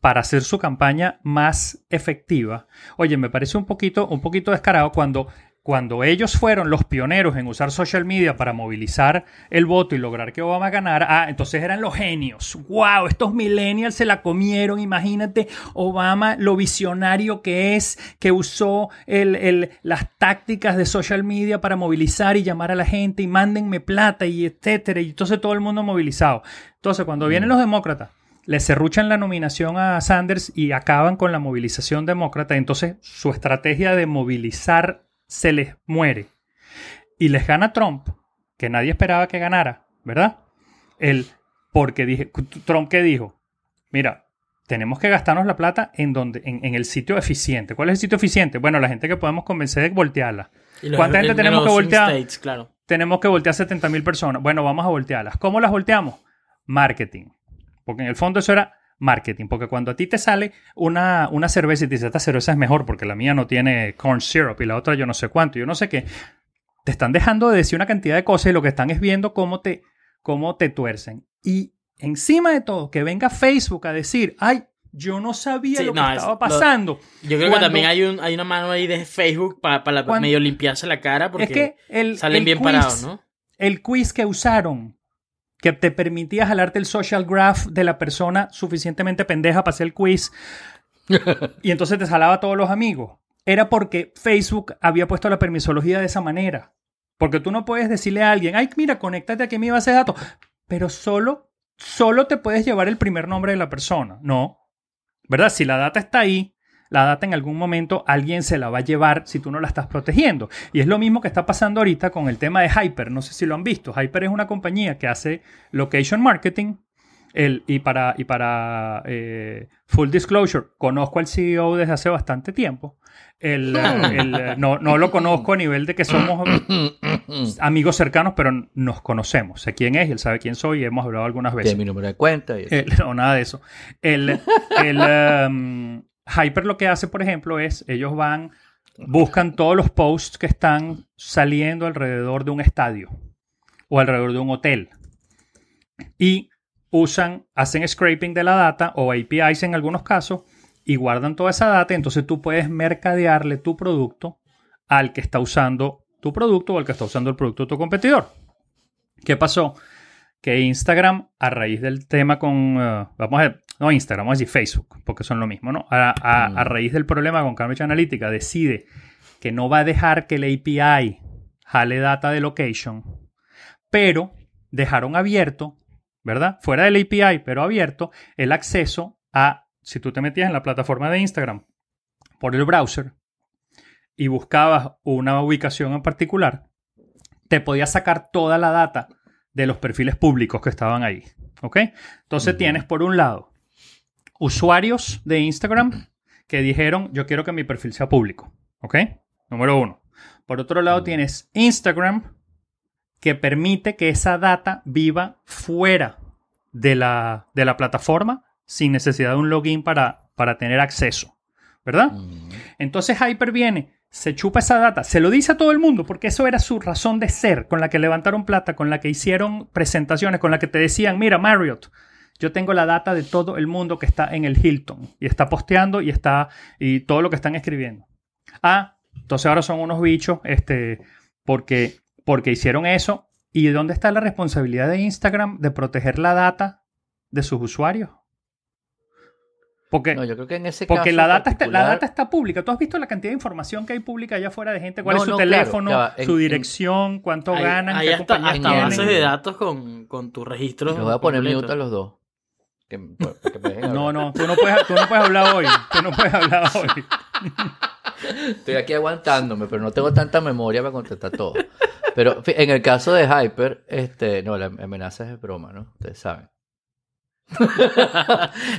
para hacer su campaña más efectiva. Oye, me parece un poquito, un poquito descarado cuando, cuando ellos fueron los pioneros en usar social media para movilizar el voto y lograr que Obama ganara. Ah, entonces eran los genios. ¡Wow! Estos millennials se la comieron. Imagínate Obama, lo visionario que es, que usó el- el- las tácticas de social media para movilizar y llamar a la gente y mándenme plata y etcétera. Y entonces todo el mundo movilizado. Entonces, cuando vienen los demócratas le cerruchan la nominación a Sanders y acaban con la movilización demócrata. Entonces su estrategia de movilizar se les muere. Y les gana Trump, que nadie esperaba que ganara, ¿verdad? El, porque dije, Trump que dijo, mira, tenemos que gastarnos la plata en, donde, en, en el sitio eficiente. ¿Cuál es el sitio eficiente? Bueno, la gente que podemos convencer de voltearla. ¿Cuánta gente en- en tenemos que voltear? swing states, claro. tenemos que voltear 70 mil personas. Bueno, vamos a voltearlas. ¿Cómo las volteamos? Marketing. Porque en el fondo eso era marketing. Porque cuando a ti te sale una, una cerveza y te dice, esta cerveza es mejor porque la mía no tiene corn syrup y la otra yo no sé cuánto, yo no sé qué, te están dejando de decir una cantidad de cosas y lo que están es viendo cómo te, cómo te tuercen. Y encima de todo, que venga Facebook a decir, ay, yo no sabía Sí, lo que no, estaba lo- pasando. Yo creo Cuando- que también hay, un, hay una mano ahí de Facebook para, Cuando- medio limpiarse la cara porque es que el, salen el bien quiz- parados, ¿no? el quiz que usaron, que te permitía jalarte el social graph de la persona suficientemente pendeja para hacer el quiz, y entonces te jalaba a todos los amigos, era porque Facebook había puesto la permisología de esa manera. Porque tú no puedes decirle a alguien, ay, mira, conéctate aquí a mi base de datos, pero solo, solo te puedes llevar el primer nombre de la persona. No. ¿Verdad? Si la data está ahí, la data en algún momento alguien se la va a llevar si tú no la estás protegiendo. Y es lo mismo que está pasando ahorita con el tema de Hyper. No sé si lo han visto. Hyper es una compañía que hace location marketing. El, y para, y para eh, full disclosure, conozco al CEO desde hace bastante tiempo. El, eh, el, eh, no, no lo conozco a nivel de que somos amigos cercanos, pero nos conocemos. Sé quién es él sabe quién soy y hemos hablado algunas veces. Tiene mi número de cuenta. Y eso. El- no, nada de eso. El, el, um, Hyper lo que hace, por ejemplo, es ellos van, buscan todos los posts que están saliendo alrededor de un estadio o alrededor de un hotel y usan, hacen scraping de la data o APIs en algunos casos y guardan toda esa data. Entonces tú puedes mercadearle tu producto al que está usando tu producto o al que está usando el producto de tu competidor. ¿Qué pasó? que Instagram, a raíz del tema con, eh, vamos a ver, no Instagram, vamos a decir Facebook, porque son lo mismo, ¿no? A, a- Mm. a raíz del problema con Cambridge Analytica, decide que no va a dejar que el API jale data de location, pero dejaron abierto, ¿verdad? Fuera del API, pero abierto, el acceso a, si tú te metías en la plataforma de Instagram por el browser y buscabas una ubicación en particular, te podías sacar toda la data de los perfiles públicos que estaban ahí. ¿Ok? Entonces tienes por un lado usuarios de Instagram que dijeron yo quiero que mi perfil sea público. ¿Ok? Número uno. Por otro lado tienes Instagram que permite que esa data viva fuera de la, de la plataforma sin necesidad de un login para, para tener acceso. ¿Verdad? Mm. Entonces Hyper viene, se chupa esa data, se lo dice a todo el mundo, porque eso era su razón de ser, con la que levantaron plata, con la que hicieron presentaciones, con la que te decían, mira, Marriott, yo tengo la data de todo el mundo que está en el Hilton y está posteando y está y todo lo que están escribiendo. Ah, entonces ahora son unos bichos, este, porque, porque hicieron eso. ¿Y dónde está la responsabilidad de Instagram de proteger la data de sus usuarios. Porque, No, yo creo que en ese porque caso la, data está, la data está pública. ¿Tú has visto la cantidad de información que hay pública allá afuera de gente? ¿Cuál No, es su no, teléfono. En- su en- dirección, cuánto Hay, ganan, hay qué hasta, bases de datos con, con tu registro. Les voy a poner completo. mute a los dos. Que, para que me dejen No, no, tú no, puedes, tú no puedes hablar hoy. Tú no puedes hablar hoy. Estoy aquí aguantándome, pero no tengo tanta memoria para contestar todo. Pero en el caso de Hyper, este, no, la amenaza es de broma, ¿no? Ustedes saben.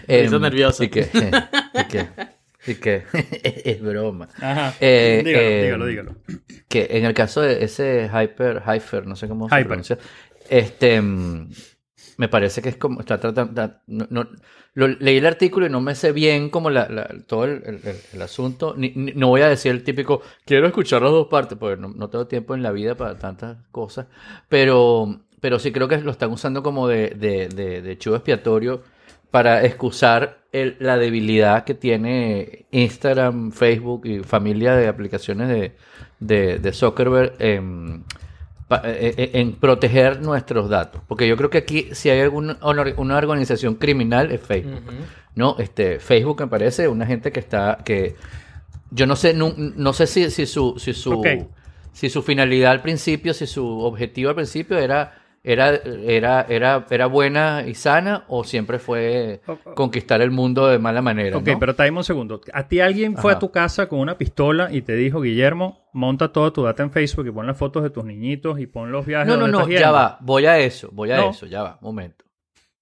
hizo Em, nervioso. Y que, y que, y que es broma. Ajá. Eh, dígalo, eh, dígalo, dígalo. que en el caso de ese Hyper, Hyper, no sé cómo se Hyper. pronuncia, este, mm, me parece que es como, está tratando, no, no- lo- leí el artículo y no me sé bien como la, todo el, asunto, no voy a decir el típico, quiero escuchar las dos partes, porque no, tengo tiempo en la vida para tantas cosas, pero, pero sí creo que lo están usando como de, de, de, de chivo expiatorio para excusar el- la debilidad que tiene Instagram, Facebook y familia de aplicaciones de, de, de Zuckerberg en proteger nuestros datos. Porque yo creo que aquí, si hay alguna una, una organización criminal, es Facebook. ¿no? Este, Facebook me parece una gente que está, que yo no sé, no, no sé si, si su, si su, si su finalidad al principio, si su objetivo al principio era, era, era, era, era buena y sana o siempre fue conquistar el mundo de mala manera. Ok, ¿no? pero time un segundo. A ti alguien fue Ajá. a tu casa con una pistola y te dijo, Guillermo, monta toda tu data en Facebook y pon las fotos de tus niñitos y pon los viajes. No, no, no, ya va, voy a eso, voy a No. eso, ya va, momento.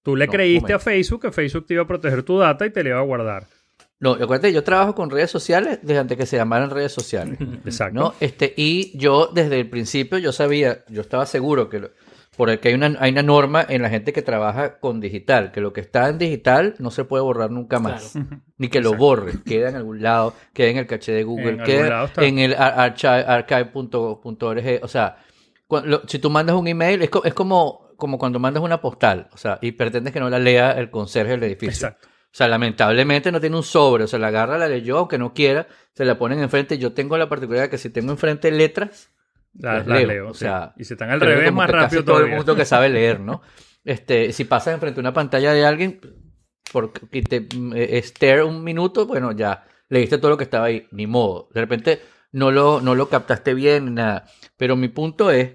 Tú le No, creíste momento. a Facebook que Facebook te iba a proteger tu data y te la iba a guardar. No, acuérdate, yo trabajo con redes sociales desde antes que se llamaran redes sociales. Exacto. ¿no? Este, y yo desde el principio yo sabía, yo estaba seguro que lo- porque hay una, hay una norma en la gente que trabaja con digital, que lo que está en digital no se puede borrar nunca más. Claro. Ni que lo borre, queda en algún lado, queda en el caché de Google, En queda en el ar- archi- archive.org. O sea, lo- si tú mandas un email, es, co- es como, como cuando mandas una postal, o sea, y pretendes que no la lea el conserje del edificio. Exacto. O sea, lamentablemente no tiene un sobre, o sea, la agarra, la leyó, aunque no quiera, se la ponen enfrente. Yo tengo la particularidad que si tengo enfrente letras, Las, leo, leo. o sí. sea, y si están al revés, más rápido todo el mundo que sabe leer, ¿no? Este, si pasas enfrente de una pantalla de alguien, porque te eh, stare un minuto, bueno, ya leíste todo lo que estaba ahí, ni modo. De repente no lo, no lo captaste bien, nada. Pero mi punto es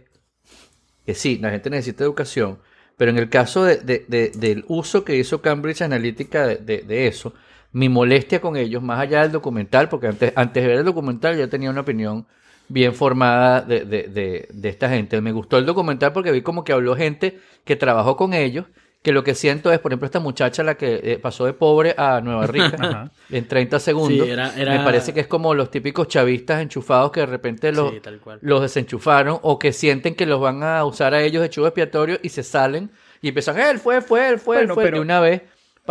que sí, la gente necesita educación, pero en el caso de- de- de- del uso que hizo Cambridge Analytica de eso, mi molestia con ellos, más allá del documental, porque antes, antes de ver el documental ya tenía una opinión bien formada de, de- de- de esta gente. Me gustó el documental porque vi como que habló gente que trabajó con ellos, que lo que siento es, por ejemplo, esta muchacha la que eh, pasó de pobre a Nueva Rica Ajá. en 30 segundos. Sí, era- era- Me parece que es como los típicos chavistas enchufados que de repente los, Sí, desenchufaron o que sienten que los van a usar a ellos de chivo expiatorio y se salen y empiezan, él fue, fue, él fue, Bueno, él fue, pero- de una vez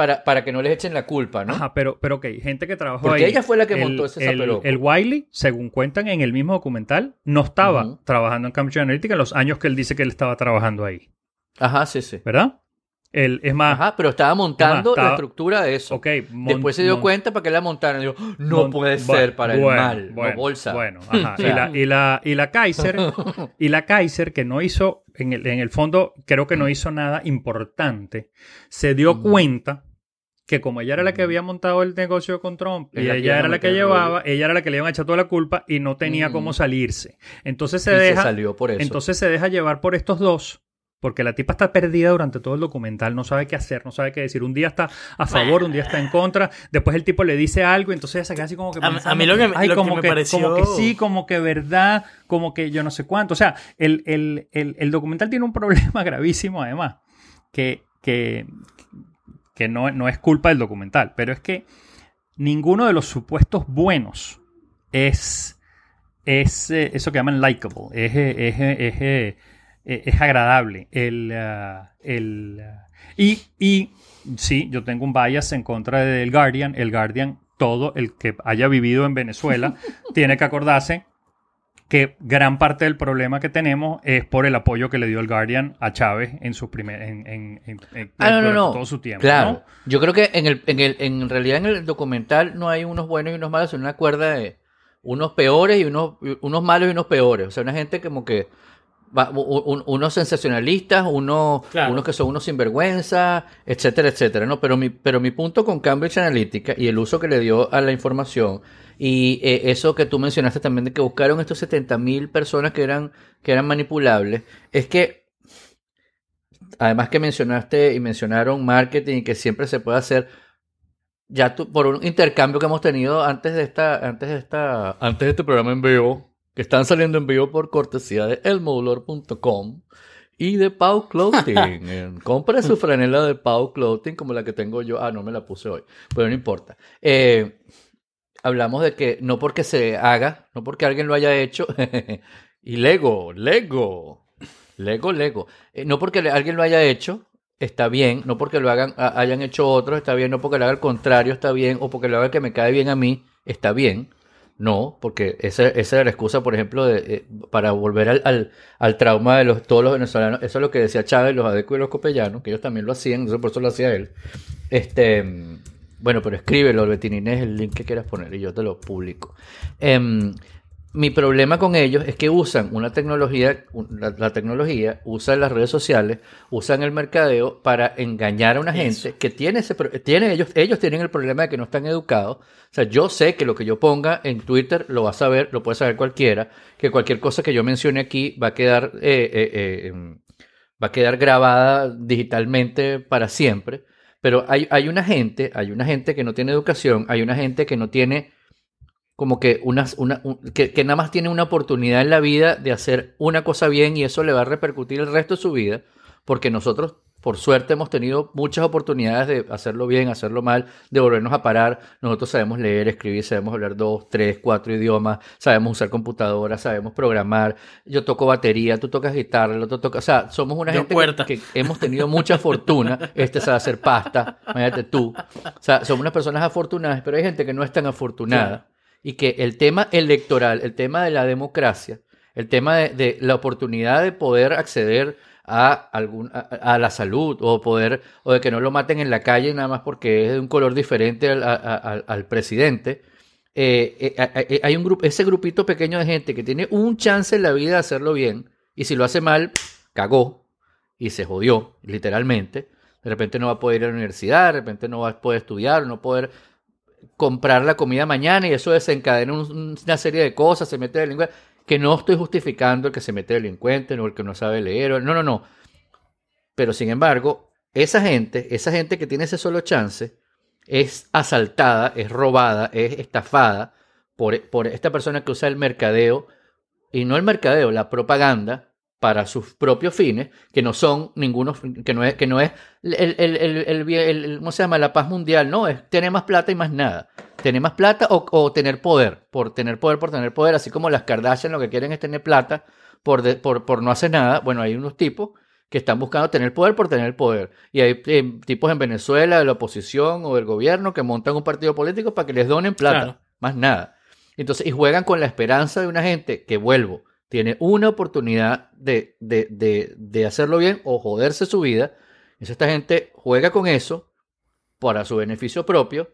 para, para que no les echen la culpa, ¿no? Ajá, pero, pero ok, gente que trabajó Porque ahí. ella fue la que el- montó ese el, zaperoco. el Wiley, según cuentan en el mismo documental, no estaba trabajando en Cambridge Analytica en los años que él dice que él estaba trabajando ahí. Ajá, sí, sí. ¿Verdad? Él, es más, Ajá, pero estaba montando estaba- la estructura de eso. ok. mon- Después se dio cuenta para que la montaran. Y dijo, no puede bueno, ser para el bueno, mal, bueno, no bolsa. Bueno, ajá. Y, la, y, la, y la Kaiser, y la Kaiser, que no hizo, en el, en el fondo, creo que no hizo nada importante, se dio cuenta que como ella era la que había montado el negocio con Trump y ella era la que llevaba, ella era la que le iban a echar toda la culpa y no tenía cómo salirse. Entonces se y se deja, salió por eso. entonces se deja llevar por estos dos. Porque la tipa está perdida durante todo el documental, no sabe qué hacer, no sabe qué decir. Un día está a favor, un día está en contra. Después el tipo le dice algo, y entonces ella se queda así como que. A mí- a pensando, mí lo que me- "Ay, lo que como me que, pareció- como que sí, como que verdad, como que yo no sé cuánto. O sea, el, el- el- el documental tiene un problema gravísimo, además, que, que, que no, no es culpa del documental, pero es que ninguno de los supuestos buenos es, es eh, eso que llaman likable, es, eh, es, eh, es, es agradable. El, ah, el, ah, y, y sí, yo tengo un bias en contra del Guardian. El Guardian, todo el que haya vivido en Venezuela, tiene que acordarse que gran parte del problema que tenemos es por el apoyo que le dio el Guardian a Chávez en su primer en, en- en- en- Ah, no, no, durante no. todo su tiempo. Claro. ¿no? Yo creo que en, el, en, el, en realidad en el documental no hay unos buenos y unos malos, sino una cuerda de unos peores y unos, unos malos y unos peores. O sea, una gente como que va- un- unos sensacionalistas, unos, Claro. unos que son unos sinvergüenza, etcétera, etcétera, ¿no? Pero mi, pero mi punto con Cambridge Analytica y el uso que le dio a la información y eh, eso que tú mencionaste también de que buscaron estos 70.000 personas que eran, que eran manipulables, es que además que mencionaste y mencionaron marketing y que siempre se puede hacer ya tú, por un intercambio que hemos tenido antes de esta, antes de esta, antes de este programa en vivo, que están saliendo en vivo por cortesía de elmodulor.com y de Pau Clothing. Compre su franela de Pau Clothing como la que tengo yo. Ah, no me la puse hoy, pero no importa. Eh, hablamos de que no porque se haga, no porque alguien lo haya hecho, y Lego, Lego, Lego, Lego, Eh, no porque alguien lo haya hecho, está bien, no porque lo hagan, hayan hecho otros, está bien, no porque lo haga el contrario, está bien, o porque lo haga que me cae bien a mí, está bien. No, porque esa, esa era la excusa, por ejemplo, de, eh, para volver al, al, trauma de los, todos los venezolanos. Eso es lo que decía Chávez, los adecos y los copellanos, que ellos también lo hacían, por eso lo hacía él. Este, bueno, pero escríbelo, Betín Inés, el link que quieras poner y yo te lo publico. Em, mi problema con ellos es que usan una tecnología, la, la tecnología, usan las redes sociales, usan el mercadeo para engañar a una gente que tiene ese, tiene ellos, ellos tienen el problema de que no están educados. O sea, yo sé que lo que yo ponga en Twitter lo va a saber, lo puede saber cualquiera, que cualquier cosa que yo mencione aquí va a quedar, eh, eh, eh, em, va a quedar grabada digitalmente para siempre. Pero hay, hay una gente, hay una gente que no tiene educación, hay una gente que no tiene como que, unas, una, un- que, que nada más tiene una oportunidad en la vida de hacer una cosa bien y eso le va a repercutir el resto de su vida, porque nosotros, por suerte, hemos tenido muchas oportunidades de hacerlo bien, hacerlo mal, de volvernos a parar. Nosotros sabemos leer, escribir, sabemos hablar dos, tres, cuatro idiomas, sabemos usar computadora, sabemos programar. Yo toco batería, tú tocas guitarra, el otro toca... O sea, somos una Yo gente que, hemos tenido mucha fortuna. Este sabe hacer pasta, imagínate tú. O sea, somos unas personas afortunadas, pero hay gente que no es tan afortunada y que el tema electoral, el tema de la democracia, el tema de, de la oportunidad de poder acceder a, algún, a, a la salud o poder o de que no lo maten en la calle nada más porque es de un color diferente al, a- a- al- presidente. eh, eh, eh, hay un grupo, ese grupito pequeño de gente que tiene un chance en la vida de hacerlo bien y si lo hace mal, cagó y se jodió, literalmente. De repente no va a poder ir a la universidad, de repente no va a poder estudiar, no poder comprar la comida mañana y eso desencadena un- una serie de cosas, se mete delincuente, que no estoy justificando el que se mete delincuente, no el que no sabe leer, o- no, no, no. Pero sin embargo, esa gente, esa gente que tiene ese solo chance, es asaltada, es robada, es estafada por, por esta persona que usa el mercadeo, y no el mercadeo, la propaganda, para sus propios fines, que no son ninguno, que no es, que no es el, el, el- el- ¿cómo se llama? La paz mundial, no, es tener más plata y más nada. Tener más plata o, o tener poder, por tener poder, por tener poder, así como las Kardashian lo que quieren es tener plata por, de- por, por no hacer nada. Bueno, hay unos tipos que están buscando tener poder por tener poder. Y hay eh, tipos en Venezuela de la oposición o del gobierno que montan un partido político para que les donen plata, Claro. más nada. Entonces, y juegan con la esperanza de una gente que, vuelvo, tiene una oportunidad de, de, de, de hacerlo bien o joderse su vida. Entonces, esta gente juega con eso para su beneficio propio,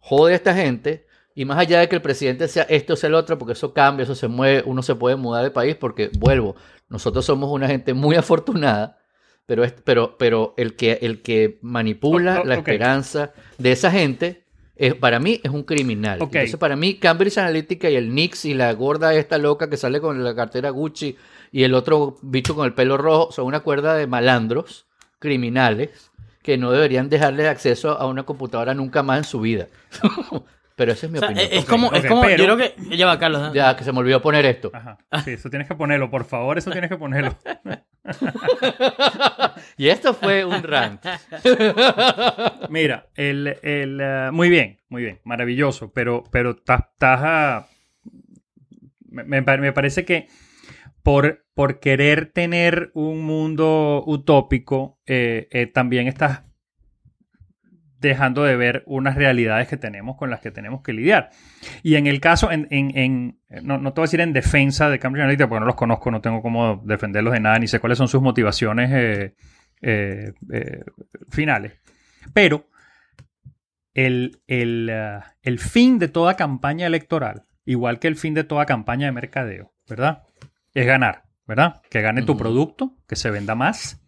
jode a esta gente. Y más allá de que el presidente sea esto o sea el otro, porque eso cambia, eso se mueve, uno se puede mudar de país, porque vuelvo, nosotros somos una gente muy afortunada, pero, es- pero, pero el, que, el que manipula la esperanza de esa gente, es, para mí es un criminal. Ok. Entonces, para mí, Cambridge Analytica y el Nix y la gorda esta loca que sale con la cartera Gucci y el otro bicho con el pelo rojo son una cuerda de malandros criminales que no deberían dejarle acceso a una computadora nunca más en su vida. Pero esa es mi O sea, opinión. es, es como, es ok, como, pero- yo creo que, ya va, Carlos. Ya, que se me olvidó poner esto. Ajá. Sí, eso tienes que ponerlo, por favor, eso tienes que ponerlo. Y esto fue un rant. Mira, el, el, eh, muy bien, muy bien, maravilloso, pero, pero estás, me, me parece que por, por querer tener un mundo utópico, eh, eh, también estás dejando de ver unas realidades que tenemos con las que tenemos que lidiar. Y en el caso, no, te voy a decir en defensa de Cambridge Analytica, porque no los conozco, no tengo cómo defenderlos de nada, ni sé cuáles son sus motivaciones eh, finales. Pero el, el fin de toda campaña electoral, igual que el fin de toda campaña de mercadeo, ¿verdad? Es ganar. ¿Verdad? Que gane tu producto, que se venda más,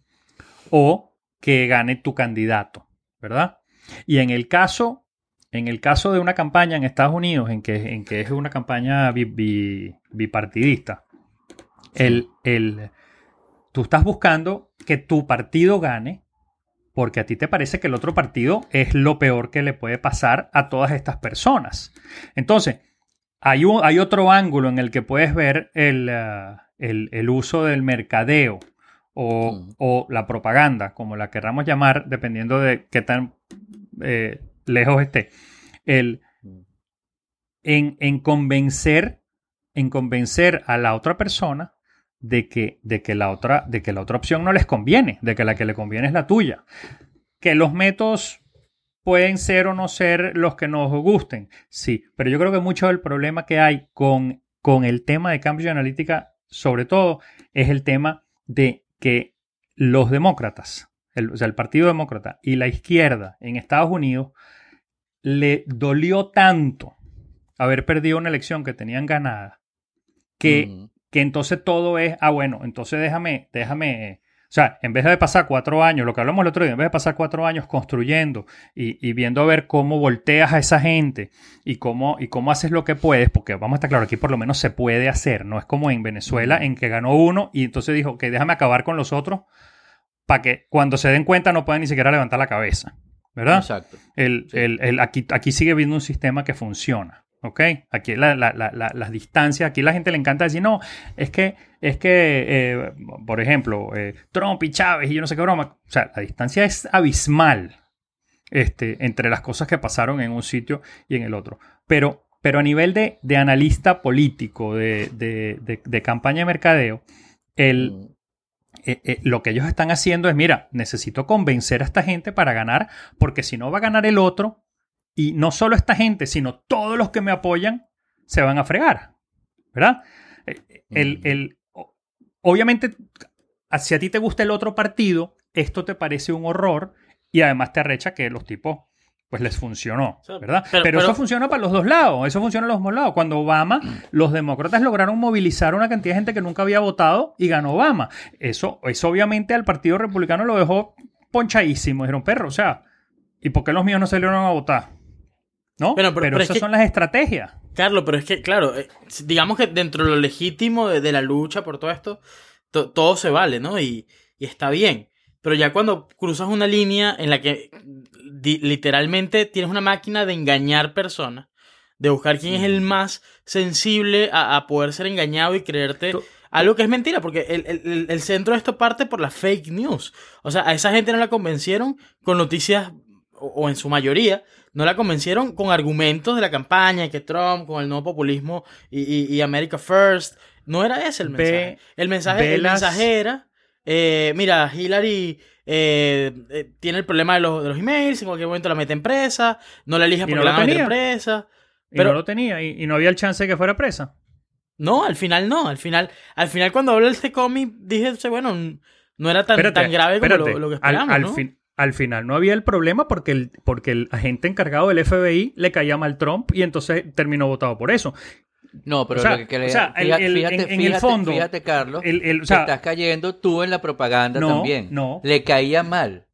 o que gane tu candidato, ¿verdad? Y en el caso, en el caso de una campaña en Estados Unidos, en que, en que es una campaña bi- bi- bipartidista, el, el- tú estás buscando que tu partido gane porque a ti te parece que el otro partido es lo peor que le puede pasar a todas estas personas. Entonces, hay, un- hay otro ángulo en el que puedes ver el, ah, el- el uso del mercadeo o, Mm. o la propaganda, como la querramos llamar, dependiendo de qué tan eh, lejos esté. El, Mm. en, en convencer, en convencer a la otra persona de que, de, que la otra, de que la otra opción no les conviene, de que la que le conviene es la tuya. Que los métodos pueden ser o no ser los que nos gusten, sí, pero yo creo que mucho del problema que hay con, con el tema de Cambridge Analytica, sobre todo, es el tema de que los demócratas, el, o sea, el Partido Demócrata y la izquierda en Estados Unidos le dolió tanto haber perdido una elección que tenían ganada que, Ujú. que entonces todo es, ah, bueno, entonces déjame, déjame, o sea, en vez de pasar cuatro años, lo que hablamos el otro día, en vez de pasar cuatro años construyendo y, y viendo a ver cómo volteas a esa gente y cómo, y cómo haces lo que puedes, porque vamos a estar claro, aquí por lo menos se puede hacer, no es como en Venezuela en que ganó uno y entonces dijo que déjame acabar con los otros para que cuando se den cuenta no puedan ni siquiera levantar la cabeza, ¿verdad? Exacto. El, el- el- aquí, aquí sigue viendo un sistema que funciona. ¿Ok? Aquí la- la- la- la- las distancias, aquí la gente le encanta decir, no, es que, es que, eh, por ejemplo, eh, Trump y Chávez y yo no sé qué broma. O sea, la distancia es abismal este, entre las cosas que pasaron en un sitio y en el otro. Pero, pero a nivel de, de analista político, de, de- de- campaña de mercadeo, el, Mm. eh, eh, lo que ellos están haciendo es, mira, necesito convencer a esta gente para ganar, porque si no va a ganar el otro, y no solo esta gente, sino todos los que me apoyan, se van a fregar, ¿verdad? Eh, El, Mm. el- obviamente, si a ti te gusta el otro partido, esto te parece un horror y además te arrecha que los tipos pues les funcionó, ¿verdad? pero- Pero, pero- eso funciona para los dos lados, eso funciona para los dos lados. Cuando Obama, los demócratas lograron movilizar una cantidad de gente que nunca había votado y ganó Obama. Eso, eso obviamente al Partido Republicano lo dejó ponchadísimo, dijeron, perro, o sea, ¿y por qué los míos no salieron a votar? ¿No? Bueno, pero- pero es esas que- son las estrategias. Carlos, pero es que, claro, eh, digamos que dentro de lo legítimo de, de la lucha por todo esto, to- todo se vale, ¿no? Y, y está bien. Pero ya cuando cruzas una línea en la que di- literalmente tienes una máquina de engañar personas, de buscar quién es el más sensible a, a poder ser engañado y creerte Tú- algo que es mentira, porque el, el- centro de esto parte por la fake news. O sea, a esa gente no la convencieron con noticias, o, o en su mayoría, no la convencieron con argumentos de la campaña, que Trump, con el nuevo populismo y, y- y America First. No era ese el mensaje. El mensaje, el mensaje era, eh, mira, Hillary eh, eh, tiene el problema de los, de los emails, en cualquier momento la mete en presa, no la Y porque no la presa. Y Pero- no lo tenía, y, y no había el chance de que fuera presa. No, al final no, al final, al final cuando hablé de este cómic dije, bueno, no era tan, Espérate, tan grave como lo, lo que Al- esperamos, al, ¿no? fin- al final no había el problema porque el, porque el agente encargado del FBI le caía mal Trump y entonces terminó votado por eso. No, pero O sea, lo que, que le- o sea, fíjate, el- fíjate, en- en el fíjate, fondo, fíjate, Carlos, el- o estás cayendo tú en la propaganda No, también. no. Le caía mal.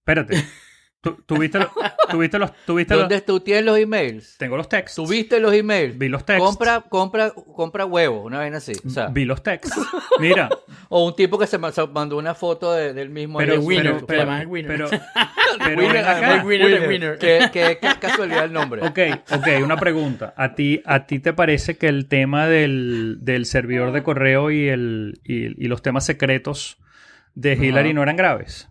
Espérate. ¿Tú, tuviste, lo- tuviste los... Tuviste los- ¿Dónde tú tienes los emails? tengo los texts. ¿Tuviste los emails? Vi los texts. Compra, compra, compra huevos, una vez así. O, sea, Vi los texts. Mira, o un tipo que se ma- se mandó una foto de- del mismo. pero... su- Winner, pero, es Winner. pero, pero Winner, acá. además, Winner Winner. Winner. Qué, qué- qué casualidad el nombre. Ok, ok, una pregunta. ¿A ti, ¿A ti te parece que el tema del, del servidor de correo y, el, y, y los temas secretos de Hillary Ajá. no eran graves?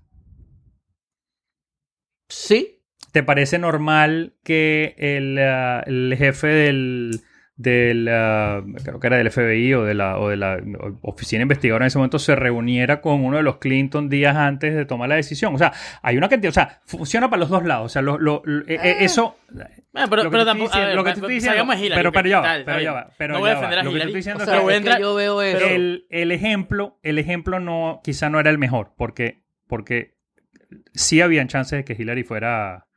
Sí, ¿Te parece normal que el, ah, el jefe del, del ah, creo que era del FBI o de la, o de la oficina investigadora en ese momento se reuniera con uno de los Clinton días antes de tomar la decisión? O sea, hay una cantidad, o sea, funciona para los dos lados. O sea, lo, lo- lo- eh, eh, eso... Pero, que pero tampoco. lo que estoy diciendo- pero- pero ya va, pero ya va, pero no voy a defender a Lo que te Hillary. estoy diciendo o es sea, pero voy a es que entrar. yo veo eso. el ejemplo, el ejemplo no, quizá no era el mejor, porque, porque sí habían chances de que Hillary fuera,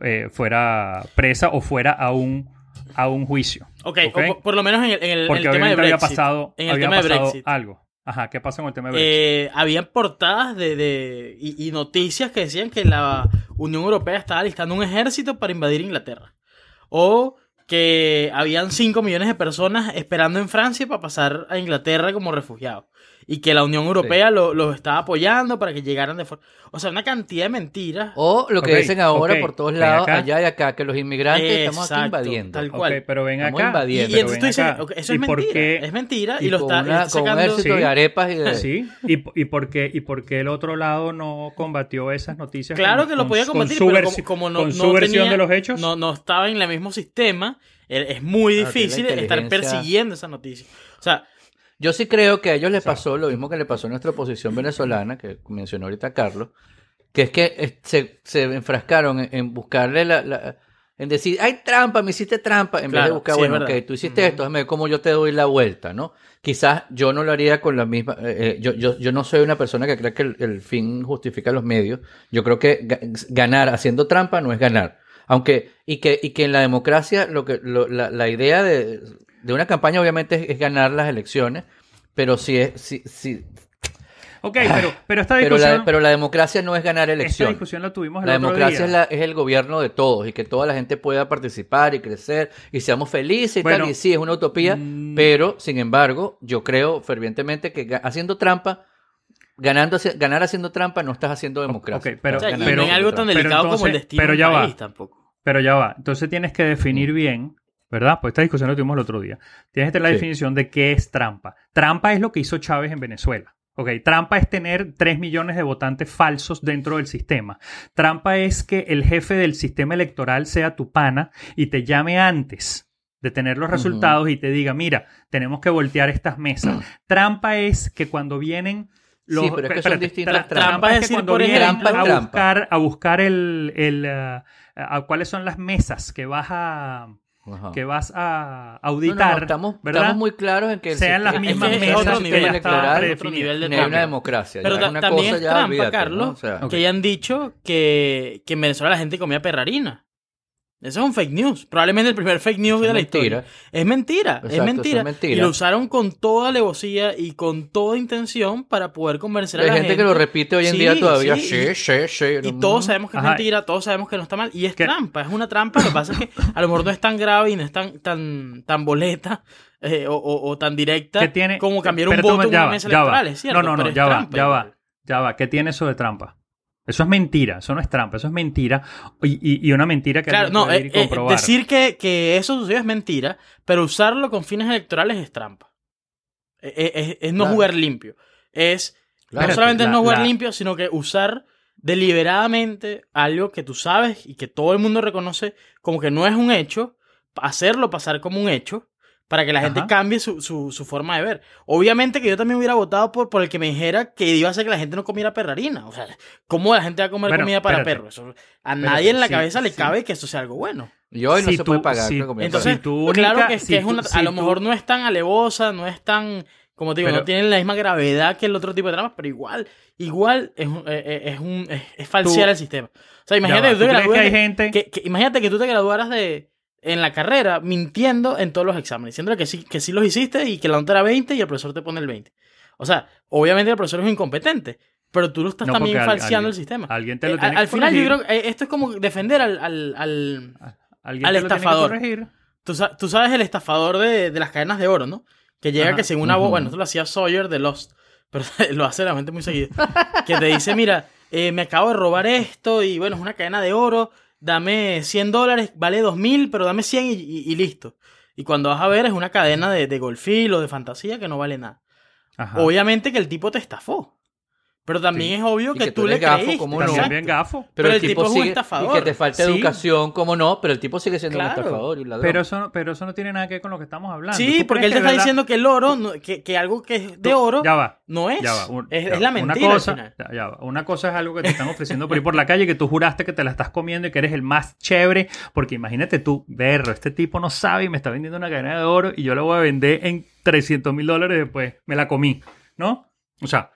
eh, fuera presa o fuera a un, a un juicio. Ok, ¿ok? o por, por lo menos en el, en el- Porque tema de obviamente había Brexit. pasado, en el había tema de Brexit. algo. Ajá, ¿qué pasa con el tema de Brexit? eh, habían portadas de, de- y, y noticias que decían que la Unión Europea estaba listando un ejército para invadir Inglaterra. O que habían 5 millones de personas esperando en Francia para pasar a Inglaterra como refugiados. Y que la Unión Europea lo- los estaba apoyando para que llegaran de forma... O sea, una cantidad de mentiras. O lo que Ok, dicen ahora ok, por todos lados, acá. allá y acá, que los inmigrantes estamos aquí Exacto, invadiendo. tal cual. pero ven Estamos acá. Y, invadiendo. y pero entonces tú ven dices, acá, eso ¿y es mentira. qué- Es mentira. Y, Y lo con, está, una- está con un sacando... Sí. de arepas y de... Sí, y, y, por qué, ¿y por qué el otro lado no combatió esas noticias? Claro con- que lo con- podía con combatir, su pero como, como no, con no su versión tenía- de los hechos. No, no estaba en el mismo sistema. Es muy la difícil estar persiguiendo esa noticia. O sea, Yo sí creo que a ellos les pasó lo mismo que le pasó a nuestra oposición venezolana, que mencionó ahorita Carlos, que es que eh, se, se enfrascaron en, en buscarle la, la- en decir, hay trampa, me hiciste trampa, en vez de buscar, sí, bueno, ok, tú hiciste esto, déjame ver cómo yo te doy la vuelta, ¿no? Quizás yo no lo haría con la misma, eh, eh, yo, yo, yo no soy una persona que cree que el, el fin justifica los medios, yo creo que ga- ganar haciendo trampa no es ganar. Aunque, y que, y que en la democracia lo que, lo- la, la idea de, de una campaña obviamente es, es ganar las elecciones, pero si es, si, si, Ok, pero, pero esta pero discusión, la, pero la democracia no es ganar esta elecciones. discusión la tuvimos el La otro democracia día. es, la- es el gobierno de todos y que toda la gente pueda participar y crecer y seamos felices y Bueno, tal. Y sí, es una utopía, mm. pero sin embargo, yo creo fervientemente que haciendo trampa, ganando, ganar haciendo trampa, no estás haciendo democracia. ok, pero- o sea, es algo tan Pero delicado como el destino pero de ya un va. país tampoco. Pero ya va. Entonces tienes que definir bien, ¿verdad? Pues esta discusión la tuvimos el otro día. Tienes que tener la Sí. definición de qué es trampa. Trampa es lo que hizo Chávez en Venezuela. Ok, trampa es tener 3 millones de votantes falsos dentro del sistema. Trampa es que el jefe del sistema electoral sea tu pana y te llame antes de tener los resultados y te diga, mira, tenemos que voltear estas mesas. Trampa es que cuando vienen los... Sí, pero es que son distintas tra- trampas. Trampa Es que cuando vienen a Trampa trampa. buscar, a buscar el... el, ah, a cuáles son las mesas que vas a Ajá. que vas a No, no, auditar, no, estamos, ¿verdad? estamos muy claros en que el Sean las mismas es que mesas, otro que nivel ya está otro nivel de hay una democracia. Pero ya una también cosa es ya, trampa, olvídate, Carlos, ¿no? O sea, que hayan dicho que, que en Venezuela la gente comía perrarina. Eso es un fake news. Probablemente el primer fake news de la mentira. historia. Es mentira. Exacto, es eso es mentira. mentira. Y lo usaron con toda alevosía y con toda intención para poder convencer a Hay la gente, gente. que lo repite hoy en Sí, día todavía. sí, Sí, sí, sí. Y todos sabemos que es Ajá. mentira, todos sabemos que no está mal. Y es ¿Qué? trampa, es una trampa. Lo que pasa es que a lo mejor no es tan grave y no es tan, tan, tan boleta eh, o, o- o tan directa como cambiar un voto en una mesa electoral, es cierto. No, no, no, ya va, ya va, ya va. ¿Qué tiene eso de trampa? Eso es mentira, eso no es trampa, eso es mentira y, y- y una mentira que Claro, no, puede ir eh, y eh, comprobar. decir que, que eso sucedió es mentira, pero usarlo con fines electorales es trampa. Eh, eh, Es, es no Claro. jugar limpio. Es Claro, no solamente es la- no jugar la- limpio, sino que usar deliberadamente algo que tú sabes y que todo el mundo reconoce como que no es un hecho, hacerlo pasar como un hecho para que la gente Ajá. cambie su, su, su forma de ver. Obviamente que yo también hubiera votado por, por el que me dijera que iba a hacer que la gente no comiera perrarina. O sea, ¿cómo la gente va a comer Bueno, comida para espérate. perros? Eso- a nadie en la sí, cabeza le cabe que eso sea algo bueno. Y hoy no Si se tú- puede pagar. si- comida Entonces, Si claro única- que, si que es tú- una, si a lo tú- mejor no es tan alevosa, no es tan, como te digo, Pero- no tiene la misma gravedad que el otro tipo de tramas, pero igual, igual es, un- eh, eh, es, un, es, es falsear Tú- el sistema. O sea, imagínate que tú ¿tú te que hay gente que- que- imagínate que tú te graduaras de en la carrera mintiendo en todos los exámenes, diciéndole que sí, que sí los hiciste y que la nota era 20 y el profesor te pone el 20. O sea, obviamente el profesor es incompetente, pero tú lo estás No, también falseando alguien- el sistema. alguien te lo Eh, tiene al, que final yo creo que eh, esto es como defender al, al, al- Alguien al te lo tiene que estafador. corregir. Tú, sa- tú sabes el estafador de, de las cadenas de oro, ¿no? Que llega Ajá. que según una voz, bueno, esto lo hacía Sawyer de Lost, pero lo hace la gente muy seguido. Que te dice, mira, eh, me acabo de robar esto y bueno, es una cadena de oro, dame 100 dólares, vale 2000, pero dame 100 y, y- y listo. Y cuando vas a ver es una cadena de, de golfil o de fantasía que no vale nada. Ajá. Obviamente que el tipo te estafó. Pero también Sí. es obvio que, que tú tú le gafo, creíste. ¿cómo no? También gafo. Pero el tipo es un sigue- estafador. Y que te falta Sí. educación, cómo no, pero el tipo sigue siendo Claro. un estafador y un ladrón. Pero eso, no- pero eso no tiene nada que ver con lo que estamos hablando. Sí, ¿Tú porque él te está verdad- diciendo que el oro, no- que, que algo que es de oro, Ya va. no es. Ya va, un- es, ya es la mentira Una cosa, al final. ya- ya va. Una cosa es algo que te están ofreciendo por ir por la calle que tú juraste que te la estás comiendo y que eres el más chévere. Porque imagínate tú, berro, este tipo no sabe y me está vendiendo una cadena de oro y yo la voy a vender en 300 mil dólares después. Me la comí, ¿no? O sea,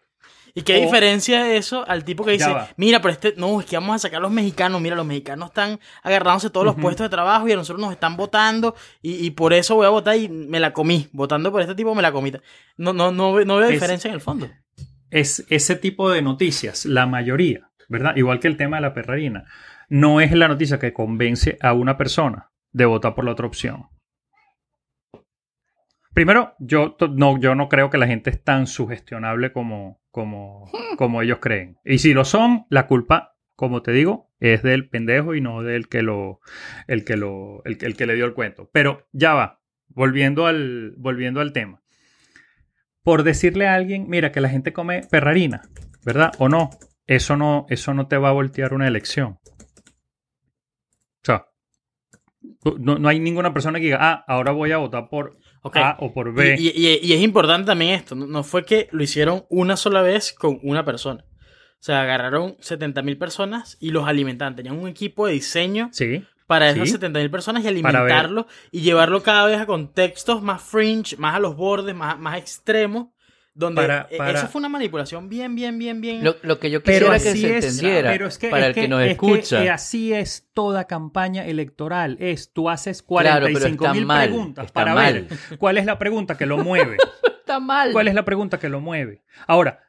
¿Y qué O- diferencia eso al tipo que dice, mira, pero este, no, es que vamos a sacar a los mexicanos, mira, los mexicanos están agarrándose todos los puestos de trabajo y a nosotros nos están votando y, y por eso voy a votar y me la comí, votando por este tipo me la comí. No, no, no, ve- no veo Es- diferencia en el fondo. es ese tipo de noticias, la mayoría, ¿verdad? Igual que el tema de la perrarina, no es la noticia que convence a una persona de votar por la otra opción. Primero, yo no, yo no creo que la gente es tan sugestionable como, como, como ellos creen. Y si lo son, la culpa, como te digo, es del pendejo y no del que lo, el que lo, el, el que le dio el cuento. Pero ya va, volviendo al, volviendo al tema por decirle a alguien, mira, que la gente come perrarina, ¿verdad? O no, eso no, eso no te va a voltear una elección. O sea, no, no hay ninguna persona que diga, ah, ahora voy a votar por A o por B. Y, y- y es importante también esto, no, fue que lo hicieron una sola vez con una persona. O sea, agarraron 70.000 personas y los alimentaban. Tenían un equipo de diseño sí, para esas Sí. 70.000 personas y Para ver. alimentarlo y llevarlo cada vez a contextos más fringe, más a los bordes, más, más extremos. Donde Para- para- eso fue una manipulación bien, bien, bien, bien. Lo, lo que yo pero quisiera que así se es, entendiera pero es que, para es el que, que- nos es que, escucha. eh, así es toda campaña electoral. Es, tú haces Claro, pero 45 está mil mal, preguntas para mal. ver cuál es la pregunta que lo mueve. Está mal. ¿Cuál es la pregunta que lo mueve? Ahora,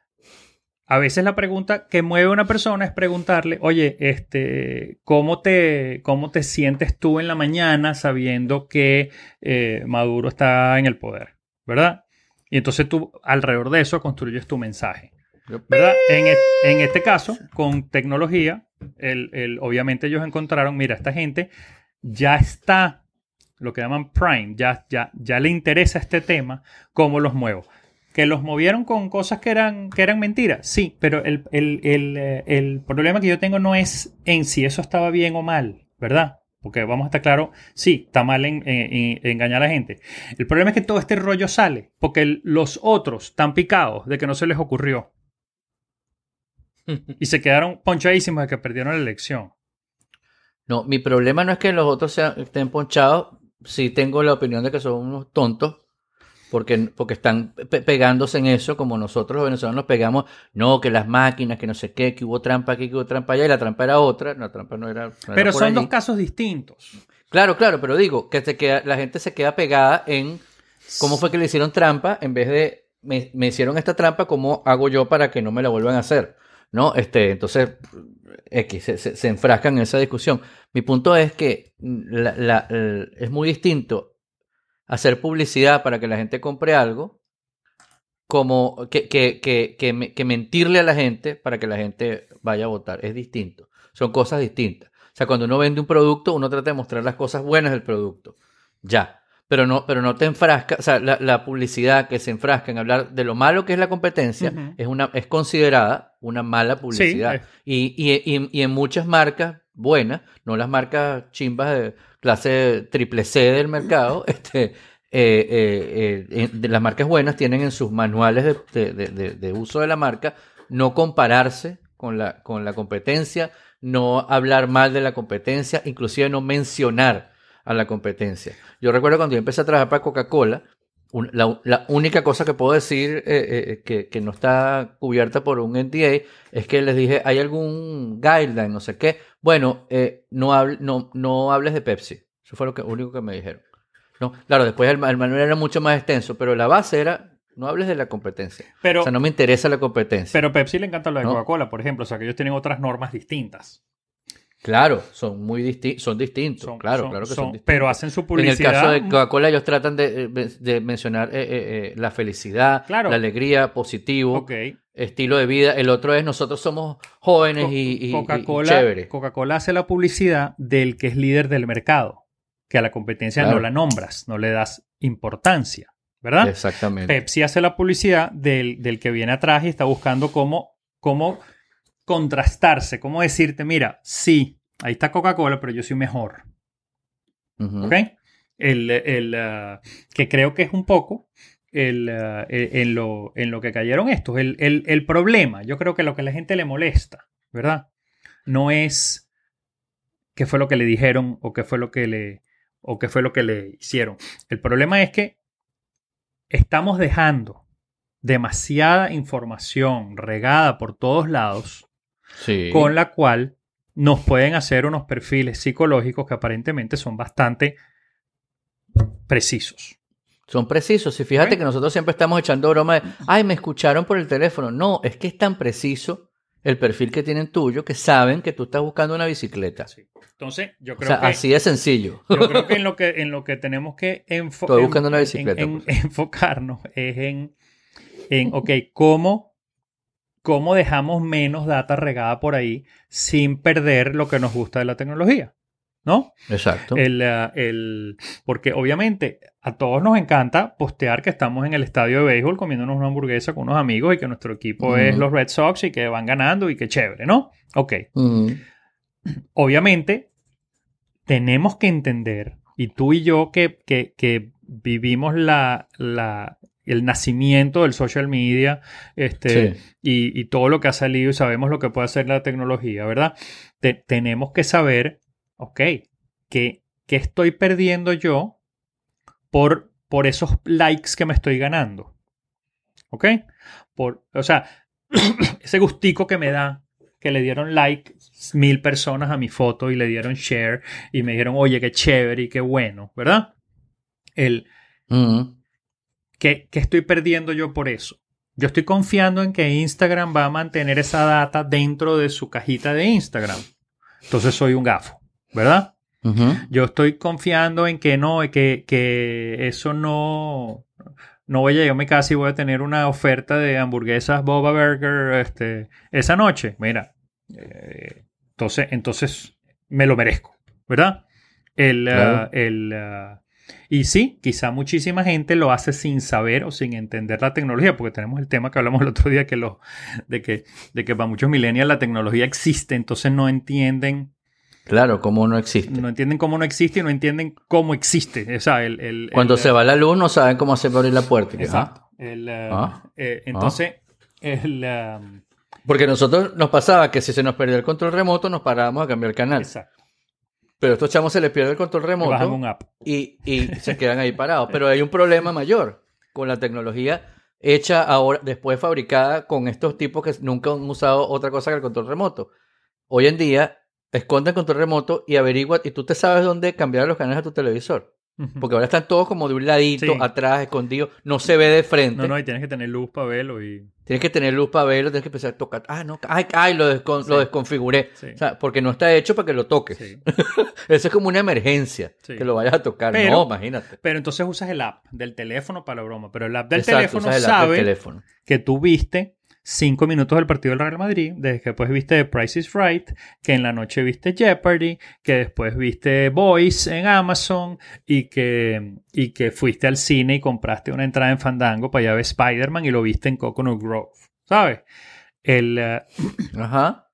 a veces la pregunta que mueve a una persona es preguntarle, oye, este, ¿cómo te, cómo te sientes tú en la mañana sabiendo que eh, Maduro está en el poder? ¿Verdad? Y entonces tú alrededor de eso construyes tu mensaje. ¿verdad? En, e- en este caso, con tecnología, el, el- obviamente ellos encontraron, mira, esta gente ya está, lo que llaman prime, ya, ya, ya le interesa este tema, ¿cómo los muevo? Que los movieron con cosas que eran, que eran mentiras, sí, pero el, el- el, eh, el problema que yo tengo no es en si eso estaba bien o mal, ¿verdad? Porque vamos a estar claro, sí, está mal en, en- en engañar a la gente. El problema es que todo este rollo sale porque el- los otros están picados de que no se les ocurrió y se quedaron ponchadísimos de que perdieron la elección. No, mi problema no es que los otros sean- estén ponchados. Sí tengo la opinión de que son unos tontos. Porque, porque están pe- pegándose en eso, como nosotros los venezolanos nos pegamos. No, que las máquinas, que no sé qué, que hubo trampa aquí, que hubo trampa allá. Y la trampa era otra. La trampa no era. no era Pero por son allí. dos casos distintos. Claro, claro, pero digo que se queda, la gente se queda pegada en cómo fue que le hicieron trampa en vez de me, me hicieron esta trampa, ¿cómo hago yo para que no me la vuelvan a hacer? ¿No? Este, entonces, X, se, se- se enfrascan en esa discusión. Mi punto es que la- la- es muy distinto hacer publicidad para que la gente compre algo como que, que, que, que, me- que mentirle a la gente para que la gente vaya a votar. Es distinto. Son cosas distintas. O sea, cuando uno vende un producto, uno trata de mostrar las cosas buenas del producto. Ya. Pero no, pero no te enfrascas, o sea, la, la publicidad que se enfrasca en hablar de lo malo que es la competencia es, una, es considerada una mala publicidad. y, y, y, y en muchas marcas buenas, no las marcas chimbas de clase triple C del mercado, este, eh, eh, eh, las marcas buenas tienen en sus manuales de- de uso de la marca no compararse con la, con la competencia, no hablar mal de la competencia, inclusive no mencionar a la competencia. Yo recuerdo cuando yo empecé a trabajar para Coca-Cola, un- la, la única cosa que puedo decir eh, eh, que, que no está cubierta por un NDA es que les dije, ¿hay algún guideline, no sé qué? Bueno, eh, no, hable- no, no hables de Pepsi. Eso fue lo que, único que me dijeron. No, claro, después el, ma- el manual era mucho más extenso, pero la base era, no hables de la competencia. Pero, o sea, no me interesa la competencia. pero Pepsi le encanta lo de ¿No? Coca-Cola, por ejemplo. O sea, que ellos tienen otras normas distintas. Claro, son muy distintos, son distintos, Son- claro, son- claro que son- son, distintos. Pero hacen su En el publicidad. caso de Coca-Cola, ellos tratan de, eh, de mencionar eh, eh, eh, la felicidad, Claro. la alegría, positivo, estilo de vida. El otro es nosotros somos jóvenes Co- y, y- Coca-Cola chévere. Coca-Cola hace la publicidad del que es líder del mercado. Que a la competencia no la nombras, no le das importancia. ¿Verdad? Exactamente. Pepsi hace la publicidad del, del que viene atrás y está buscando cómo, cómo contrastarse, cómo decirte, mira, sí, ahí está Coca-Cola, pero yo soy mejor. ¿Ok? El, el, ah, que creo que es un poco el, ah, eh, en, lo, en lo que cayeron estos. El, el- el problema, yo creo que lo que a la gente le molesta, ¿verdad? No es qué fue lo que le dijeron o qué fue lo que le, o qué fue lo que le hicieron. El problema es que estamos dejando demasiada información regada por todos lados Sí. con la cual nos pueden hacer unos perfiles psicológicos que aparentemente son bastante precisos. Son precisos. Y fíjate que nosotros siempre estamos echando broma de, ay, me escucharon por el teléfono. No, es que es tan preciso el perfil que tienen tuyo que saben que tú estás buscando una bicicleta. Entonces, yo O creo sea, que así de sencillo. Yo creo que en lo que, en lo que tenemos que enfo- Estoy en- buscando una en- bicicleta, en- pues. enfocarnos es en, en ok, ¿cómo, cómo dejamos menos data regada por ahí sin perder lo que nos gusta de la tecnología, ¿no? Exacto. El, ah, el- porque obviamente a todos nos encanta postear que estamos en el estadio de béisbol comiéndonos una hamburguesa con unos amigos y que nuestro equipo es los Red Sox y que van ganando y que chévere, ¿no? Ok obviamente tenemos que entender, y tú y yo que, que- que vivimos la, la- el nacimiento del social media este, Sí. y, y todo lo que ha salido y sabemos lo que puede hacer la tecnología, ¿verdad? Te- tenemos que saber, ok, ¿qué, qué estoy perdiendo yo por, por esos likes que me estoy ganando? ¿Ok? Por, o sea, ese gustico que me da que le dieron like mil personas a mi foto y le dieron share y me dijeron, oye, qué chévere y qué bueno, ¿verdad? El. ¿Qué, qué estoy perdiendo yo por eso? Yo estoy confiando en que Instagram va a mantener esa data dentro de su cajita de Instagram. Entonces soy un gafo, ¿verdad? Yo estoy confiando en que no, que, que eso no, no voy a llegar a mi casa y voy a tener una oferta de hamburguesas Boba Burger este, esa noche. Mira, eh, entonces, entonces me lo merezco, ¿verdad? El, Claro. ah, el, ah, y sí, quizá muchísima gente lo hace sin saber o sin entender la tecnología, porque tenemos el tema que hablamos el otro día que lo, de, que, de que para muchos millennials la tecnología existe, entonces no entienden Claro, como no existe. no entienden cómo no existe y no entienden cómo existe. O sea, el, el- Cuando el- se va la luz no saben cómo hacer para abrir la puerta. Exacto. ¿ah? Eh, Ah. eh, entonces, el, um, Porque nosotros nos pasaba que si se nos perdía el control remoto nos parábamos a cambiar el canal. exacto. Pero a estos chamos se les pierde el control bajan remoto un app. y, y se quedan ahí parados. Pero hay un problema mayor con la tecnología hecha ahora, después fabricada con estos tipos que nunca han usado otra cosa que el control remoto. Hoy en día, esconde el control remoto y averigua, y tú te sabes dónde cambiar los canales a tu televisor. Porque ahora están todos como de un ladito, Sí. atrás, escondidos, no se ve de frente. No, no, y tienes que tener luz para verlo y... Tienes que tener luz para verlo, tienes que empezar a tocar. Ah, no, ay, ay lo, descon- Sí. lo desconfiguré. Sí. O sea, porque no está hecho para que lo toques. Eso es como una emergencia, que lo vayas a tocar. Pero- no, imagínate. Pero entonces usas el app del teléfono para la broma. Pero el app del Exacto, teléfono el app del sabe teléfono. que tú viste cinco minutos del partido del Real Madrid, desde que después viste Price is Right, que en la noche viste Jeopardy, que después viste Voice en Amazon y que, y que fuiste al cine y compraste una entrada en Fandango para allá ver Spider-Man y lo viste en Coconut Grove, ¿sabes? El, eh, Ajá.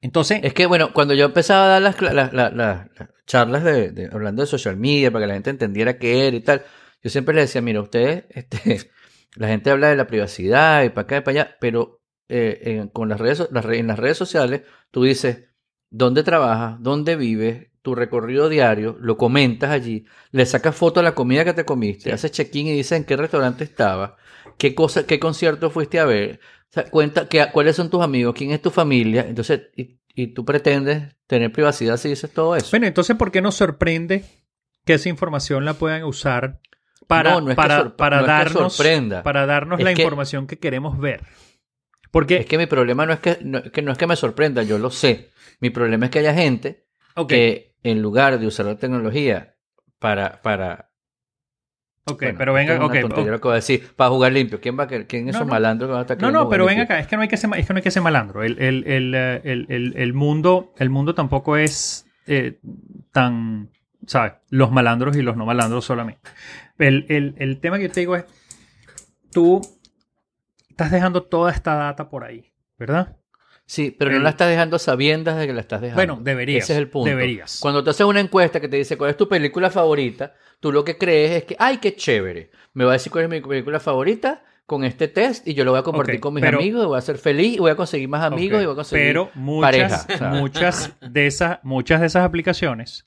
entonces, Es que, bueno, cuando yo empezaba a dar las, cla- las- las- las- las charlas de, de- hablando de social media, para que la gente entendiera qué era y tal, yo siempre les decía, mira, ustedes, este, la gente habla de la privacidad y para acá y para allá, pero eh, en, con las redes, las en las redes sociales tú dices dónde trabajas, dónde vives, tu recorrido diario, lo comentas allí, le sacas foto a la comida que te comiste, Sí. haces check-in y dices en qué restaurante estabas, qué cosa, qué concierto fuiste a ver, o sea, cuenta que, cuáles son tus amigos, quién es tu familia, entonces, y, y tú pretendes tener privacidad si dices todo eso. bueno, entonces, ¿por qué nos sorprende que esa información la puedan usar para, No, no es que para, sorpre- para no es que darnos, sorprenda. para darnos Es la que- información que queremos ver? Porque, Es que mi problema no es que no, que no es que me sorprenda, yo lo sé. Mi problema es que haya gente que en lugar de usar la tecnología para, para ok, bueno, pero venga, ok, que a decir, para jugar limpio. ¿Quién va a querer- quién es No, esos no. malandros que van a estar No, no, pero ven acá, es que no hay que ser, es que no hay que ser malandro. El, el, el, eh, el, el- el mundo, el mundo tampoco es eh, tan, ¿sabes? Los malandros y los no malandros solamente. El, el, el tema que yo te digo es, tú estás dejando toda esta data por ahí, ¿verdad? Sí, pero el- no la estás dejando sabiendas de que la estás dejando. Bueno, deberías, Ese es el punto. deberías. Cuando te haces una encuesta que te dice cuál es tu película favorita, tú lo que crees es que, ay, qué chévere. Me va a decir cuál es mi película favorita con este test y yo lo voy a compartir con mis pero- amigos y voy a ser feliz y voy a conseguir más amigos y voy a conseguir Pero muchas, pareja. ¿sabes? muchas, de esas, muchas de esas aplicaciones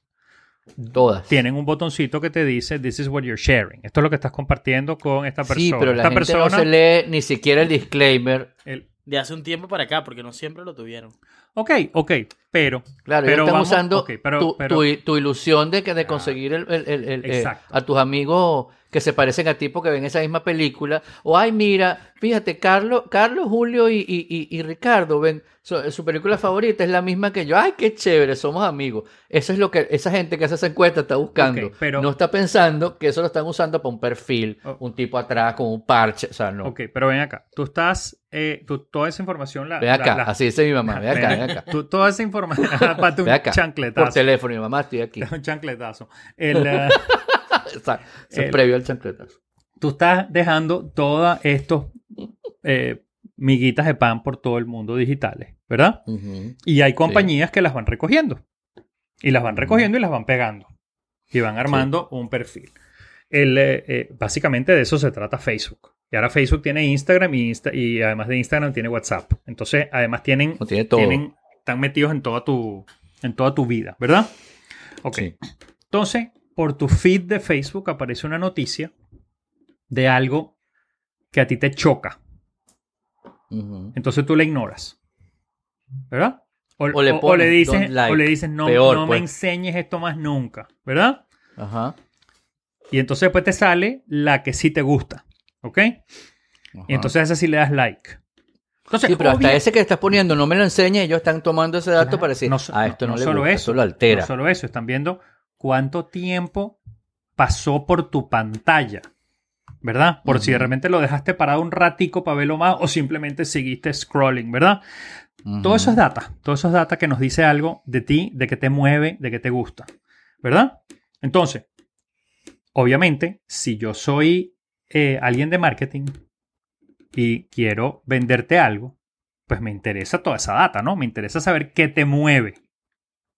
Todas. tienen un botoncito que te dice This is what you're sharing. Esto es lo que estás compartiendo con esta persona. Sí, pero la esta gente persona, no se lee ni siquiera el disclaimer. el- De hace un tiempo para acá, porque no siempre lo tuvieron. ok, ok, pero. Claro, pero están vamos- usando pero- tu, pero- tu- tu ilusión de, que, de conseguir el- el- el- el, eh, a tus amigos que se parecen a ti porque ven esa misma película. O, ay, mira, fíjate, Carlos, Carlos Julio y, y- y- y Ricardo ven su, su película favorita es la misma que yo. Ay, qué chévere, somos amigos. Eso es lo que esa gente que hace esa encuesta está buscando. Pero- no está pensando que eso lo están usando para un perfil, Oh. un tipo atrás con un parche. O sea, no. Ok, pero ven acá. Tú estás. eh, tú- toda esa información la. Ve la- acá, la- así dice mi mamá. Ve acá, ve acá. Tú- toda esa información. Pate un Ve acá. Por chancletazo. teléfono, mi mamá, estoy aquí. un chancletazo. El, eh, Exacto. El- previo al chancletazo. tú estás dejando todas estos eh, miguitas de pan por todo el mundo digitales, ¿verdad? Ujú. Y hay compañías que las van recogiendo. Y las van recogiendo y las van pegando. Y van armando un perfil. El, eh, eh, básicamente de eso se trata Facebook. Y ahora Facebook tiene Instagram y, Insta- y además de Instagram tiene WhatsApp. Entonces, además tienen, Lo tiene todo. tienen están metidos en toda tu, en toda tu vida, ¿verdad? Ok. Sí. Entonces, por tu feed de Facebook aparece una noticia de algo que a ti te choca. Entonces tú la ignoras. ¿Verdad? O, O le o pones, le dices, like. o le dices no, Peor, no me pues. enseñes esto más nunca. ¿Verdad? Ajá. Y entonces después te sale la que sí te gusta. ¿Ok? ajá. Y entonces a esa sí le das like. Entonces, Sí, pero hasta ese que estás poniendo no me lo enseña, ellos están tomando ese dato Claro, para decir, no ah, esto no, no le solo gusta, eso, eso lo altera. No solo eso, están viendo cuánto tiempo pasó por tu pantalla. ¿Verdad? Por si de repente lo dejaste parado un ratico para verlo más o simplemente seguiste scrolling, ¿verdad? Todo eso es data. Todo eso es data que nos dice algo de ti, de que te mueve, de que te gusta. ¿Verdad? Entonces, obviamente, si yo soy eh, alguien de marketing y quiero venderte algo, pues me interesa toda esa data, ¿no? Me interesa saber qué te mueve.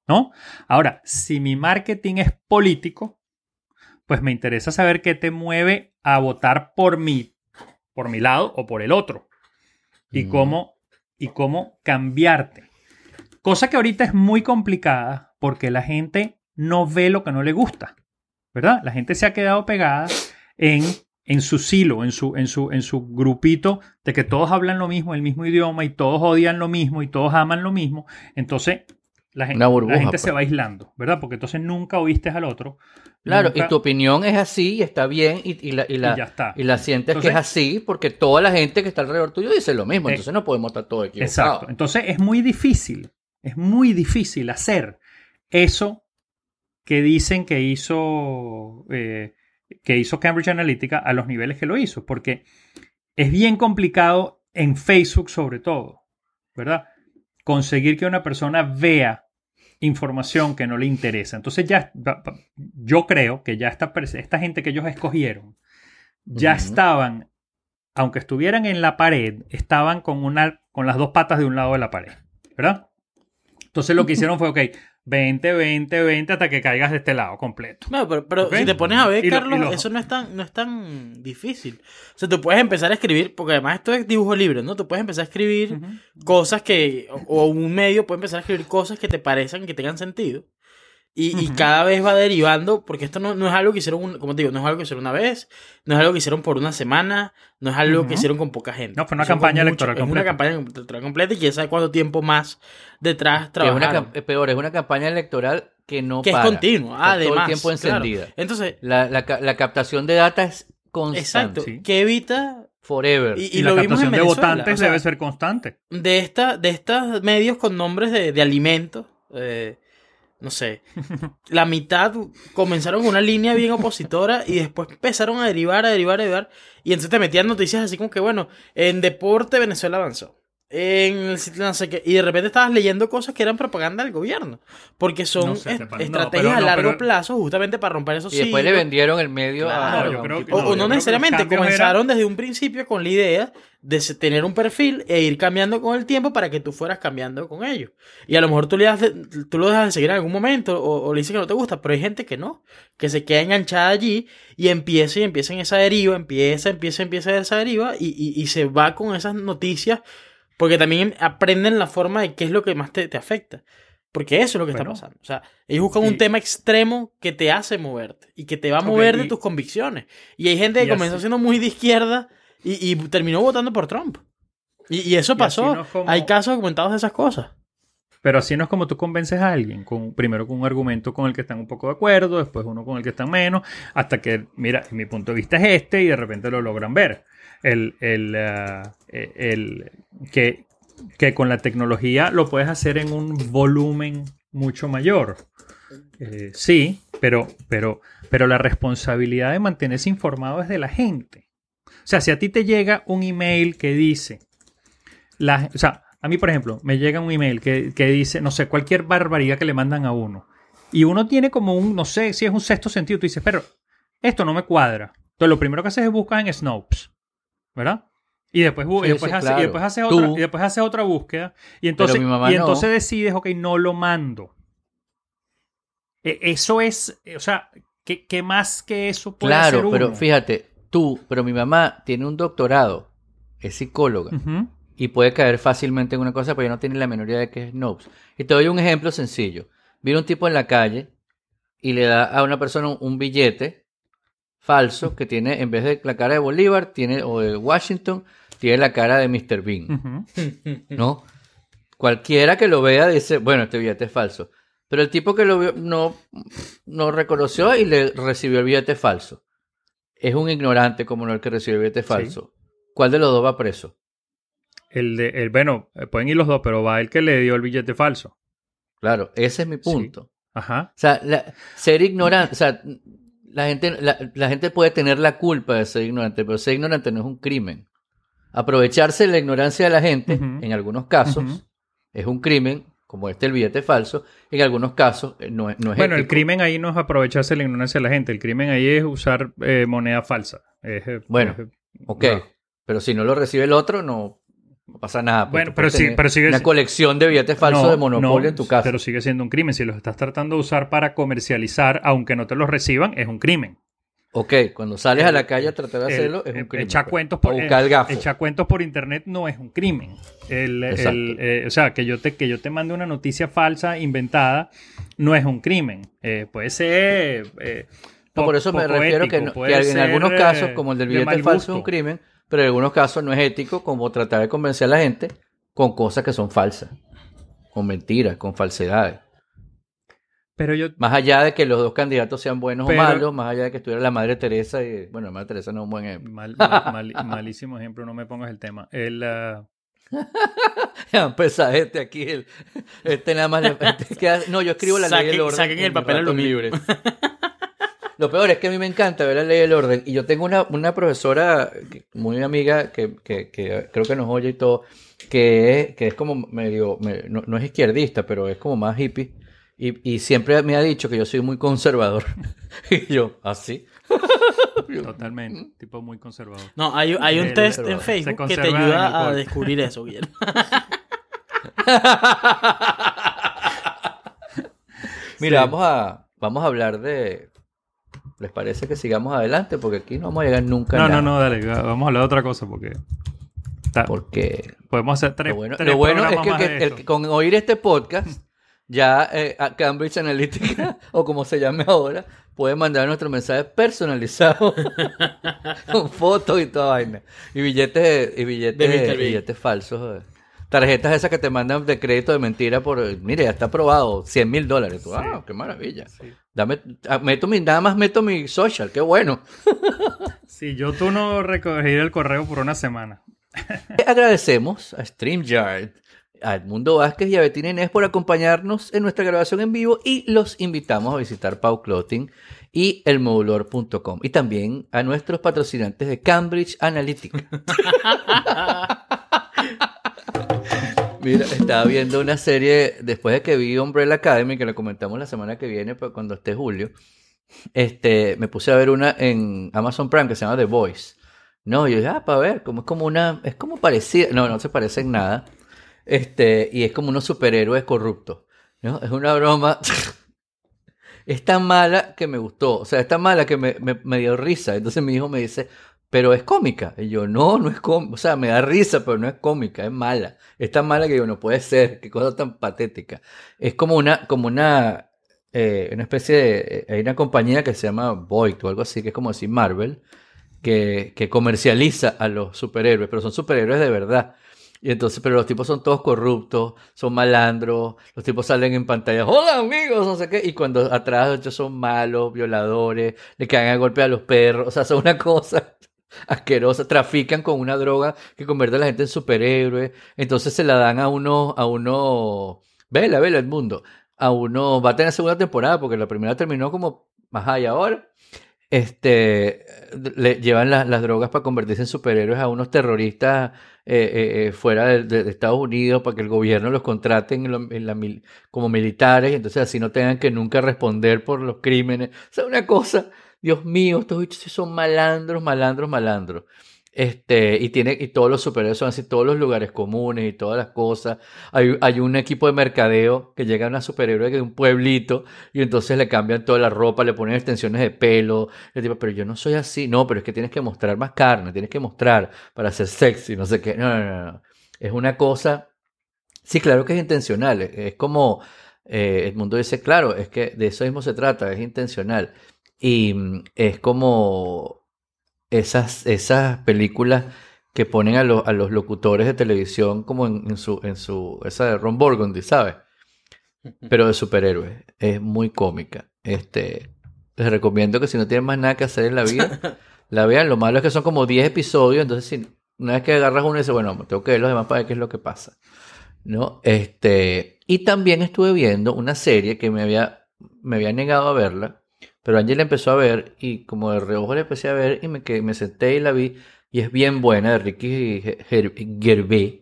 ¿No? Ahora, si mi marketing es político, pues me interesa saber qué te mueve a votar por mí, por mi lado o por el otro. Y Ujú. cómo y cómo cambiarte. Cosa que ahorita es muy complicada porque la gente no ve lo que no le gusta, ¿verdad? La gente se ha quedado pegada en, en su silo, en su, en, su, en su grupito de que todos hablan lo mismo, el mismo idioma y todos odian lo mismo y todos aman lo mismo. Entonces, la gente, Una burbuja, la gente se pues. va aislando, ¿verdad? Porque entonces nunca oíste al otro. Claro, nunca- y tu opinión es así y está bien y, y la, y, la, Y ya está. y la sientes Entonces- que es así porque toda la gente que está alrededor tuyo dice lo mismo, Eh, entonces no podemos estar todos equivocados. Exacto. Entonces es muy difícil, es muy difícil hacer eso que dicen que hizo, eh, que hizo Cambridge Analytica a los niveles que lo hizo, porque es bien complicado en Facebook sobre todo, ¿verdad? Conseguir que una persona vea información que no le interesa. Entonces ya, yo creo que ya esta, esta gente que ellos escogieron, ya estaban, aunque estuvieran en la pared, estaban con, una, con las dos patas de un lado de la pared, ¿verdad? Entonces lo que hicieron fue, ok, 20, 20, 20 hasta que caigas de este lado completo. No, pero, pero si te pones a ver, Y Carlos, lo- eso no es, tan, no es tan difícil. O sea, tú puedes empezar a escribir, porque además esto es dibujo libre, ¿no? Tú puedes empezar a escribir cosas que, o, o un medio puede empezar a escribir cosas que te parezcan que tengan sentido. Y, y cada vez va derivando, porque esto no, no es algo que hicieron, un- como te digo, no es algo que hicieron una vez, no es algo que hicieron por una semana, no es algo que hicieron con poca gente. No, fue una campaña electoral Es una completa. campaña electoral completa y quién sabe cuánto tiempo más detrás Que es una trabajaron. peor, es una campaña electoral que no Que es continua, Está además. Todo el tiempo claro. encendida. Entonces, La, la ca- la captación de data es constante. exacto, sí. que evita Forever. Y- Y, la lo vimos en captación de votantes o sea, debe ser constante. de esta de estos medios con nombres de, de alimentos eh, no sé. La mitad comenzaron con una línea bien opositora y después empezaron a derivar a derivar a derivar. Y entonces te metían noticias así como que bueno en deporte Venezuela avanzó en el sitio no sé qué y de repente estabas leyendo cosas que eran propaganda del gobierno porque son No sé, est- te pa- no, estrategias pero a largo pero- plazo justamente para romper esos y después le vendieron el medio Claro, a, yo creo que O, no, o yo no necesariamente, comenzaron desde un principio con la idea de tener un perfil e ir cambiando con el tiempo para que tú fueras cambiando con ellos. Y a lo mejor tú, le das de- tú lo dejas de seguir en algún momento o, o le dices que no te gusta, pero hay gente que no, que se queda enganchada allí y empieza y empieza en esa deriva, empieza, empieza, empieza esa deriva y, y- y se va con esas noticias porque también aprenden la forma de qué es lo que más te, te afecta. Porque eso es lo que está pasando. O sea, ellos buscan un tema extremo que te hace moverte y que te va a mover de y- tus convicciones. Y hay gente que comenzó así- siendo muy de izquierda y, y terminó votando por Trump. Y, eso pasó. no es como- Hay casos documentados de esas cosas. Pero así no es como tú convences a alguien, con, primero con un argumento con el que están un poco de acuerdo, después uno con el que están menos, hasta que, mira, mi punto de vista es este y de repente lo logran ver. El, el, ah, eh, el- que, que con la tecnología lo puedes hacer en un volumen mucho mayor. Eh, sí, pero, pero, pero la responsabilidad de mantenerse informado es de la gente. O sea, si a ti te llega un email que dice, o sea, a mí, por ejemplo, me llega un email que, que dice, no sé, cualquier barbaridad que le mandan a uno. Y uno tiene como un, no sé si es un sexto sentido. Tú dices, pero esto no me cuadra. Entonces, lo primero que haces es buscar en Snopes, ¿verdad? Y después, Sí, y después, sí, hace- claro. y después haces otra, y después haces otra búsqueda. Y entonces, y no. entonces decides, ok, no lo mando. E- Eso es, o sea, ¿qué, qué más que eso puede hacer Claro, uno? pero fíjate, tú, pero mi mamá tiene un doctorado, es psicóloga. Y puede caer fácilmente en una cosa, pero ella no tiene la menor idea de qué es Snopes. Y te doy un ejemplo sencillo. Viene un tipo en la calle y le da a una persona un, un billete falso que tiene, en vez de la cara de Bolívar, tiene, o de Washington, tiene la cara de Mr. Bean. ¿no? Cualquiera que lo vea dice, bueno, este billete es falso. Pero el tipo que lo vio no, no reconoció y le recibió el billete falso. Es un ignorante como no el que recibió el billete falso. ¿Cuál de los dos va preso? El de, el, bueno, eh, pueden ir los dos, pero va el que le dio el billete falso. Claro, ese es mi punto. Ajá. O sea, la- ser ignorante, o sea, la gente, la, la gente puede tener la culpa de ser ignorante, pero ser ignorante no es un crimen. Aprovecharse de la ignorancia de la gente, en algunos casos, es un crimen, como este el billete falso, en algunos casos eh, no, es- no es Bueno, el crimen ahí no es aprovecharse de la ignorancia de la gente. El crimen ahí es usar eh, moneda falsa. Es, eh, Bueno, es- Ok, no. pero si no lo recibe el otro, no, no pasa nada. porque Bueno, pero sí- pero sigue Una colección de billetes falsos No, de Monopoly no, en tu casa. Pero sigue siendo un crimen. Si los estás tratando de usar para comercializar, aunque no te los reciban, es un crimen. Ok, cuando sales a la calle a tratar de El- hacerlo, es eh, un crimen. echar pues. cuentos por buscar el eh, gafo. echar cuentos por internet no es un crimen. El- eh, o sea, que yo te que yo te mande una noticia falsa inventada no es un crimen. Eh, puede ser eh, No, po- por eso me refiero que, no- en ser, algunos eh, casos, como el del de billete falso, es un crimen, pero en algunos casos no es ético, como tratar de convencer a la gente con cosas que son falsas, con mentiras, con falsedades. Pero yo Más allá de que los dos candidatos sean buenos Pero- o malos, más allá de que estuviera la Madre Teresa y, bueno, la Madre Teresa no es un buen ejemplo. mal- mal- mal- malísimo ejemplo, no me pongas el tema. El Ya empezar este aquí, el- este nada más le- este queda- no, yo escribo la ley Saquen- del orden. saquen el papel aluminio. Lo peor es que a mí me encanta ver la ley del orden. Y yo tengo una, una profesora muy amiga que, que- que creo que nos oye y todo, que es, que es como medio, me- no, no es izquierdista, pero es como más hippie. Y, y siempre me ha dicho que yo soy muy conservador. y yo, ¿ah, así? totalmente, tipo muy conservador. No, hay, hay un El- test en Facebook que te ayuda a descubrir eso, Guillermo. Mira, Sí. vamos a vamos a hablar de. ¿Les parece que sigamos adelante? Porque aquí no vamos a llegar nunca a No, nada. no, no, dale, vamos a hablar de otra cosa porque está- Porque podemos hacer tres, lo bueno, tres lo bueno es que, el- con oír este podcast, ya eh, a Cambridge Analytica, o como se llame ahora, puede mandar nuestro mensaje personalizado con fotos y toda vaina. Y billetes, y billetes, billetes falsos. Tarjetas esas que te mandan de crédito de mentira por, mire, ya está aprobado, 100 mil dólares. Tú, Sí. Ah, qué maravilla. Sí. Dame, ah, meto mi, nada más meto mi social, qué bueno. Sí, yo tú no recogí el correo por una semana. Agradecemos a StreamYard, a Edmundo Vázquez y a Betina Inés por acompañarnos en nuestra grabación en vivo y los invitamos a visitar Pau Clothing y elmodulor.com y también a nuestros patrocinantes de Cambridge Analytica. Mira, estaba viendo una serie después de que vi Umbrella Academy, que la comentamos la semana que viene, cuando esté Julio. Este, me puse a ver una en Amazon Prime que se llama The Voice. No, yo dije, ah, para ver, como es como una, es como parecida, no, no se parece en nada. Este, y es como unos superhéroes corruptos, ¿no? Es una broma. es tan mala que me gustó, o sea, es tan mala que me, me, me dio risa. Entonces mi hijo me dice, pero es cómica. Y yo, no, no es cómica. O sea, me da risa, pero no es cómica, es mala. Es tan mala que yo, no puede ser. Qué cosa tan patética. Es como una, como una, eh, una especie de, eh, hay una compañía que se llama Void o algo así, que es como decir Marvel, que, que comercializa a los superhéroes, pero son superhéroes de verdad. Y entonces, pero los tipos son todos corruptos, son malandros, los tipos salen en pantalla, hola amigos, no sé qué, y cuando atrás ellos son malos, violadores, le caen a golpe a los perros, o sea, son una cosa asquerosa, trafican con una droga que convierte a la gente en superhéroe, entonces se la dan a uno, a uno, vela, vela el mundo, a uno, va a tener segunda temporada porque la primera terminó como más allá ahora, este, le llevan la- las drogas para convertirse en superhéroes a unos terroristas eh, eh, eh, fuera de, Estados Unidos para que el gobierno los contrate en como militares. Y entonces así no tengan que nunca responder por los crímenes. O sea, una cosa, Dios mío, estos bichos son malandros, malandros, malandros. Este, y tiene, y todos los superhéroes son así, todos los lugares comunes y todas las cosas. Hay, hay un equipo de mercadeo que llega a una superhéroe de un pueblito y entonces le cambian toda la ropa, le ponen extensiones de pelo. El tipo, pero yo no soy así. No, pero es que tienes que mostrar más carne, tienes que mostrar para ser sexy, no sé qué. No, no, no. no. Es una cosa. Sí, claro que es intencional. Es es como eh, el mundo dice, claro, es que de eso mismo se trata, es intencional. Y mm, es como esas, esas películas que ponen a, los a los locutores de televisión como en, en su, en su, esa de Ron Burgundy, ¿sabes? Pero de superhéroes. Es muy cómica. Este, les recomiendo que si no tienen más nada que hacer en la vida, la vean. Lo malo es que son como 10 episodios, entonces si una vez que agarras uno y dices, bueno, tengo que ver los demás para ver qué es lo que pasa. ¿No? Este, y también estuve viendo una serie que me había, me había negado a verla, pero Angela empezó a ver y como de reojo la empecé a ver y me, me senté y la vi y es bien buena de Ricky Ger- Gervais,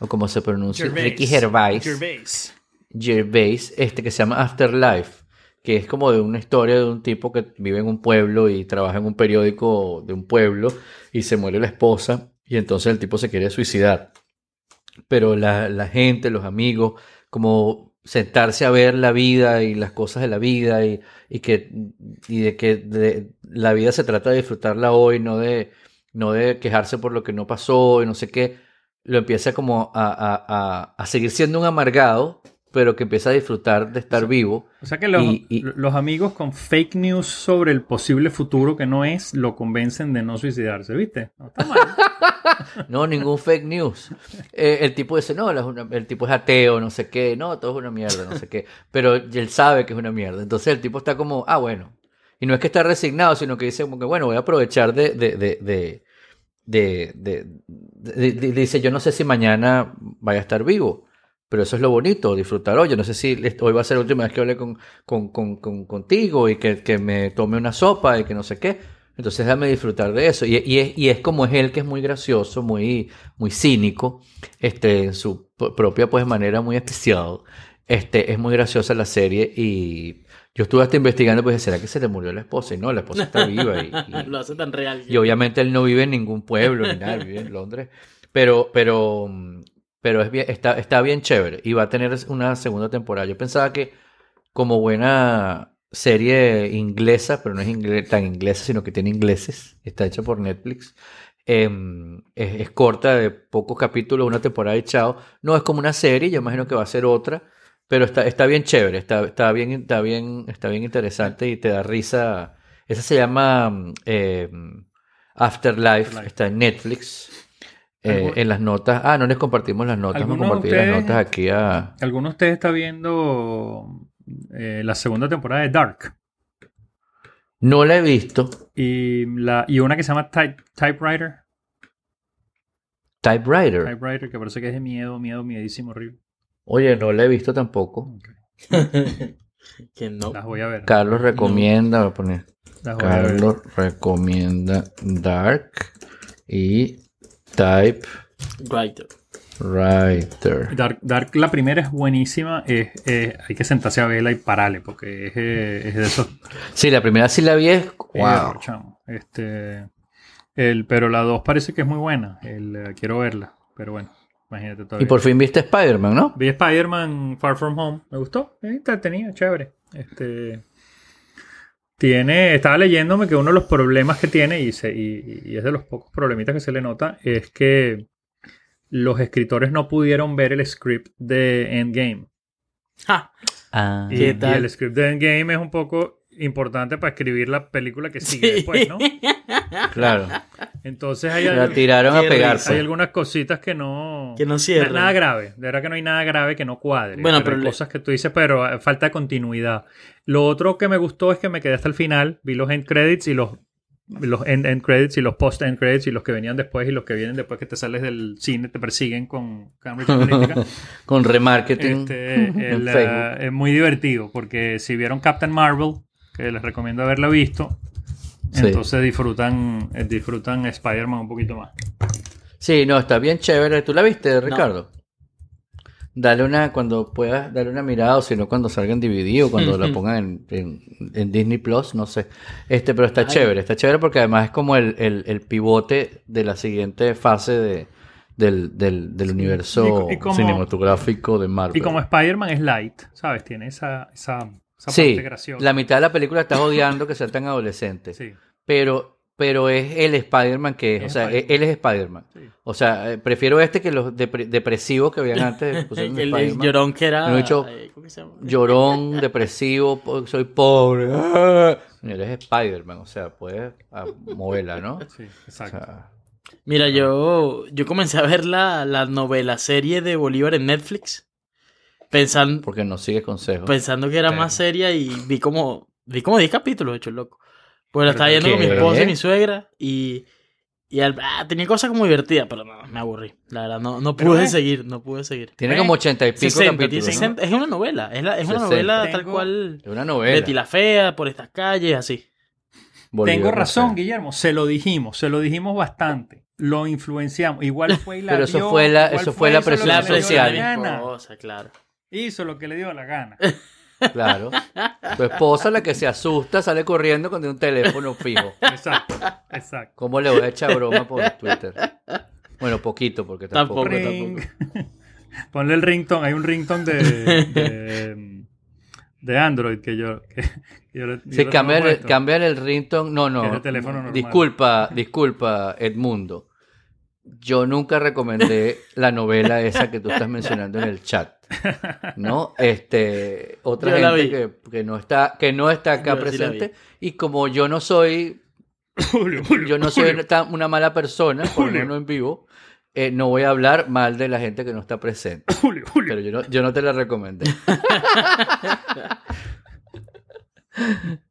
o como se pronuncia, Ricky Gervais. Gervais. Gervais, este que se llama Afterlife, que es como de una historia de un tipo que vive en un pueblo y trabaja en un periódico de un pueblo y se muere la esposa y entonces el tipo se quiere suicidar. Pero la, la gente, los amigos, como sentarse a ver la vida y las cosas de la vida y, y que y de que de- la vida se trata de disfrutarla hoy, no de, no de quejarse por lo que no pasó y no sé qué, lo empieza como a, a- a- a seguir siendo un amargado, pero que empieza a disfrutar de estar vivo. O sea que los, Y- y- los amigos con fake news sobre el posible futuro que no es, lo convencen de no suicidarse, ¿viste? No está mal. No, ningún fake news. Eh, el tipo dice, no, el tipo es ateo, no sé qué, no, todo es una mierda, no sé qué. Pero él sabe que es una mierda. Entonces el tipo está como, ah, bueno. Y no es que está resignado, sino que dice como que, bueno, voy a aprovechar de, de, de, de, de, de- de- de- dice, yo no sé si mañana vaya a estar vivo. Pero eso es lo bonito, disfrutar hoy. Yo no sé si hoy va a ser la última vez que hable con, con, con, con- contigo y que, que me tome una sopa y que no sé qué. Entonces déjame disfrutar de eso. Y, y es, y es como es él que es muy gracioso, muy, muy cínico, este, en su propia pues, manera muy especial. Este, es muy graciosa la serie y yo estuve hasta investigando, pues, ¿será que se le murió la esposa? Y no, la esposa está viva. Y, y- Lo hace tan real. y obviamente él no vive en ningún pueblo ni nada, vive en Londres. Pero, pero, mm, pero es bien, está, está bien chévere y va a tener una segunda temporada. Yo pensaba que como buena serie inglesa, pero no es ingle- tan inglesa, sino que tiene ingleses, está hecha por Netflix. em, es, es corta, de pocos capítulos, una temporada y chao. No es como una serie, yo imagino que va a ser otra, pero está, está bien chévere, está, está, bien, está, bien, está bien interesante y te da risa. Esa se llama eh, Afterlife, Afterlife. está en Netflix. Eh, ¿Algún- en las notas, ah, no les compartimos las notas, vamos a ¿Alguno de compartir las notas aquí a... ¿Alguno de ustedes está viendo eh, la segunda temporada de Dark? No la he visto, Y, la, y una que se llama Type, Typewriter. Typewriter. Typewriter, que parece que es de miedo, miedo, miedísimo, horrible. Oye, no la he visto tampoco. que no. Las voy a ver. Carlos recomienda, voy a poner. Las voy a ver. Carlos recomienda Dark y Typewriter. Writer. Dark, Dark, la primera es buenísima. es- es- hay que sentarse a verla y pararle, porque es, eh, es de esos. Sí, la primera sí la vi es... Wow. chamo. Este, el, pero la 2 parece que es muy buena. El, eh, quiero verla, pero bueno, imagínate todavía. Y por fin viste Spider-Man, ¿no? Vi Spider-Man Far From Home. Me gustó. Es entretenido, chévere. Este. Tiene, estaba leyéndome que uno de los problemas que tiene, y, se- y- y es de los pocos problemitas que se le nota, es que los escritores no pudieron ver el script de Endgame. Ah, Y, ¿Qué y tal? el script de Endgame es un poco importante para escribir la película que sigue después, ¿no? claro. Entonces hay, La tiraron a Qué pegarse. hay algunas cositas que no... Que no cierran. Nada grave. De verdad que no hay nada grave que no cuadre. Bueno, pero hay cosas que tú dices, pero eh, falta continuidad. Lo otro que me gustó es que me quedé hasta el final, vi los end credits y los los end, end credits y los post end credits y los que venían después y los que vienen después que te sales del cine te persiguen con. Con remarketing Este, el, eh, es muy divertido porque si vieron Captain Marvel, que les recomiendo haberla visto, Sí. entonces disfrutan, eh, disfrutan Spider-Man un poquito más. Sí, no, está bien chévere. ¿Tú la viste, Ricardo? Dale una, cuando puedas, dale una mirada, o si no, cuando salga en DVD o cuando la pongan en, en- en Disney Plus, no sé. Este, pero está Ay. chévere, está chévere porque además es como el, el- el pivote de la siguiente fase de, del, del, del universo Y- y como- cinematográfico de Marvel. Y como Spider-Man es light, ¿sabes? Tiene esa, esa, esa sí, parte la mitad de la película estás odiando que sea tan adolescente. Sí, Pero, pero es el Spider-Man que es. Es o sea, Spider-Man. él es Spider-Man. sí. O sea, eh, prefiero este que los depre- depresivos que habían antes. el, el llorón que era. Lo he dicho- eh, ¿Cómo se llama? Llorón, depresivo, po- soy pobre. ah. Eres Spider-Man, o sea, puedes ah, moverla, ¿no? Sí, O exacto. sea, Mira, yo, yo comencé a ver la, la novela serie de Bolívar en Netflix. Pensando, porque no sigues consejos. pensando que era Sí. más seria y vi como, vi como 10 capítulos, hecho loco. Pues la estaba viendo con mi esposa y mi suegra y, y al- ah, tenía cosas como divertidas, pero no, me aburrí. La verdad, no, no pude seguir, no pude seguir. Tiene ¿Eh? como ochenta y pico 60, tiene capítulos. ¿no? 60, es una novela, es, la- es una 60. novela tal Tengo- cual Es una novela. Betty la Fea, por estas calles, así. Bolívar, Tengo no razón, sé. Guillermo. Se lo dijimos, se lo dijimos bastante. Lo influenciamos. Igual fue la Pero eso vio, fue la- igual eso fue la presión social. esposa, claro. Hizo lo que le dio la gana. Claro. Tu esposa, la que se asusta, sale corriendo con un teléfono fijo. Exacto, exacto. ¿Cómo le voy a echar broma por Twitter? Bueno, poquito, porque tampoco. Tampoco. Ring. Ponle el ringtone. Hay un ringtone de, de, de Android que yo. Que, que yo yo Sí, lo cambiar el, cambiar el ringtone. No, no. Disculpa, disculpa, Edmundo. Yo nunca recomendé la novela esa que tú estás mencionando en el chat. ¿No? Este, otra Yo gente que, que no está, que no está acá Yo sí la presente. Y como yo no soy, Julio, Julio, yo no soy Julio. una mala persona, por menos en vivo, eh, no voy a hablar mal de la gente que no está presente. Julio, Julio. Pero yo no, yo no te la recomendé.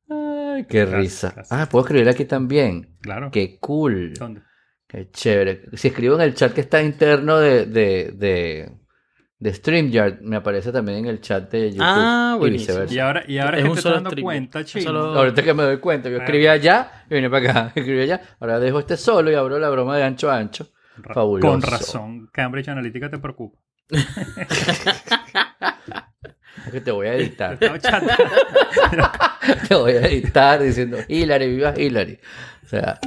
Ay, qué Gracias, risa. gracias. Ah, puedo escribir aquí también. Claro. Qué cool. ¿Dónde? Qué chévere. Si escribo en el chat que está interno de, de, de, de StreamYard, me aparece también en el chat de YouTube. Ah, y buenísimo. viceversa. Y ahora, y ahora Es es que un te solo estás dando stream. cuenta, chico. solo- Ahorita que me doy cuenta, yo escribí allá y vine para acá. Escribí allá. Ahora dejo este solo y abro la broma de ancho a ancho. Ra- Fabuloso. Con razón, Cambridge Analytica te preocupa. Es que te voy a editar. Te voy a editar diciendo Hillary, viva Hillary. O sea,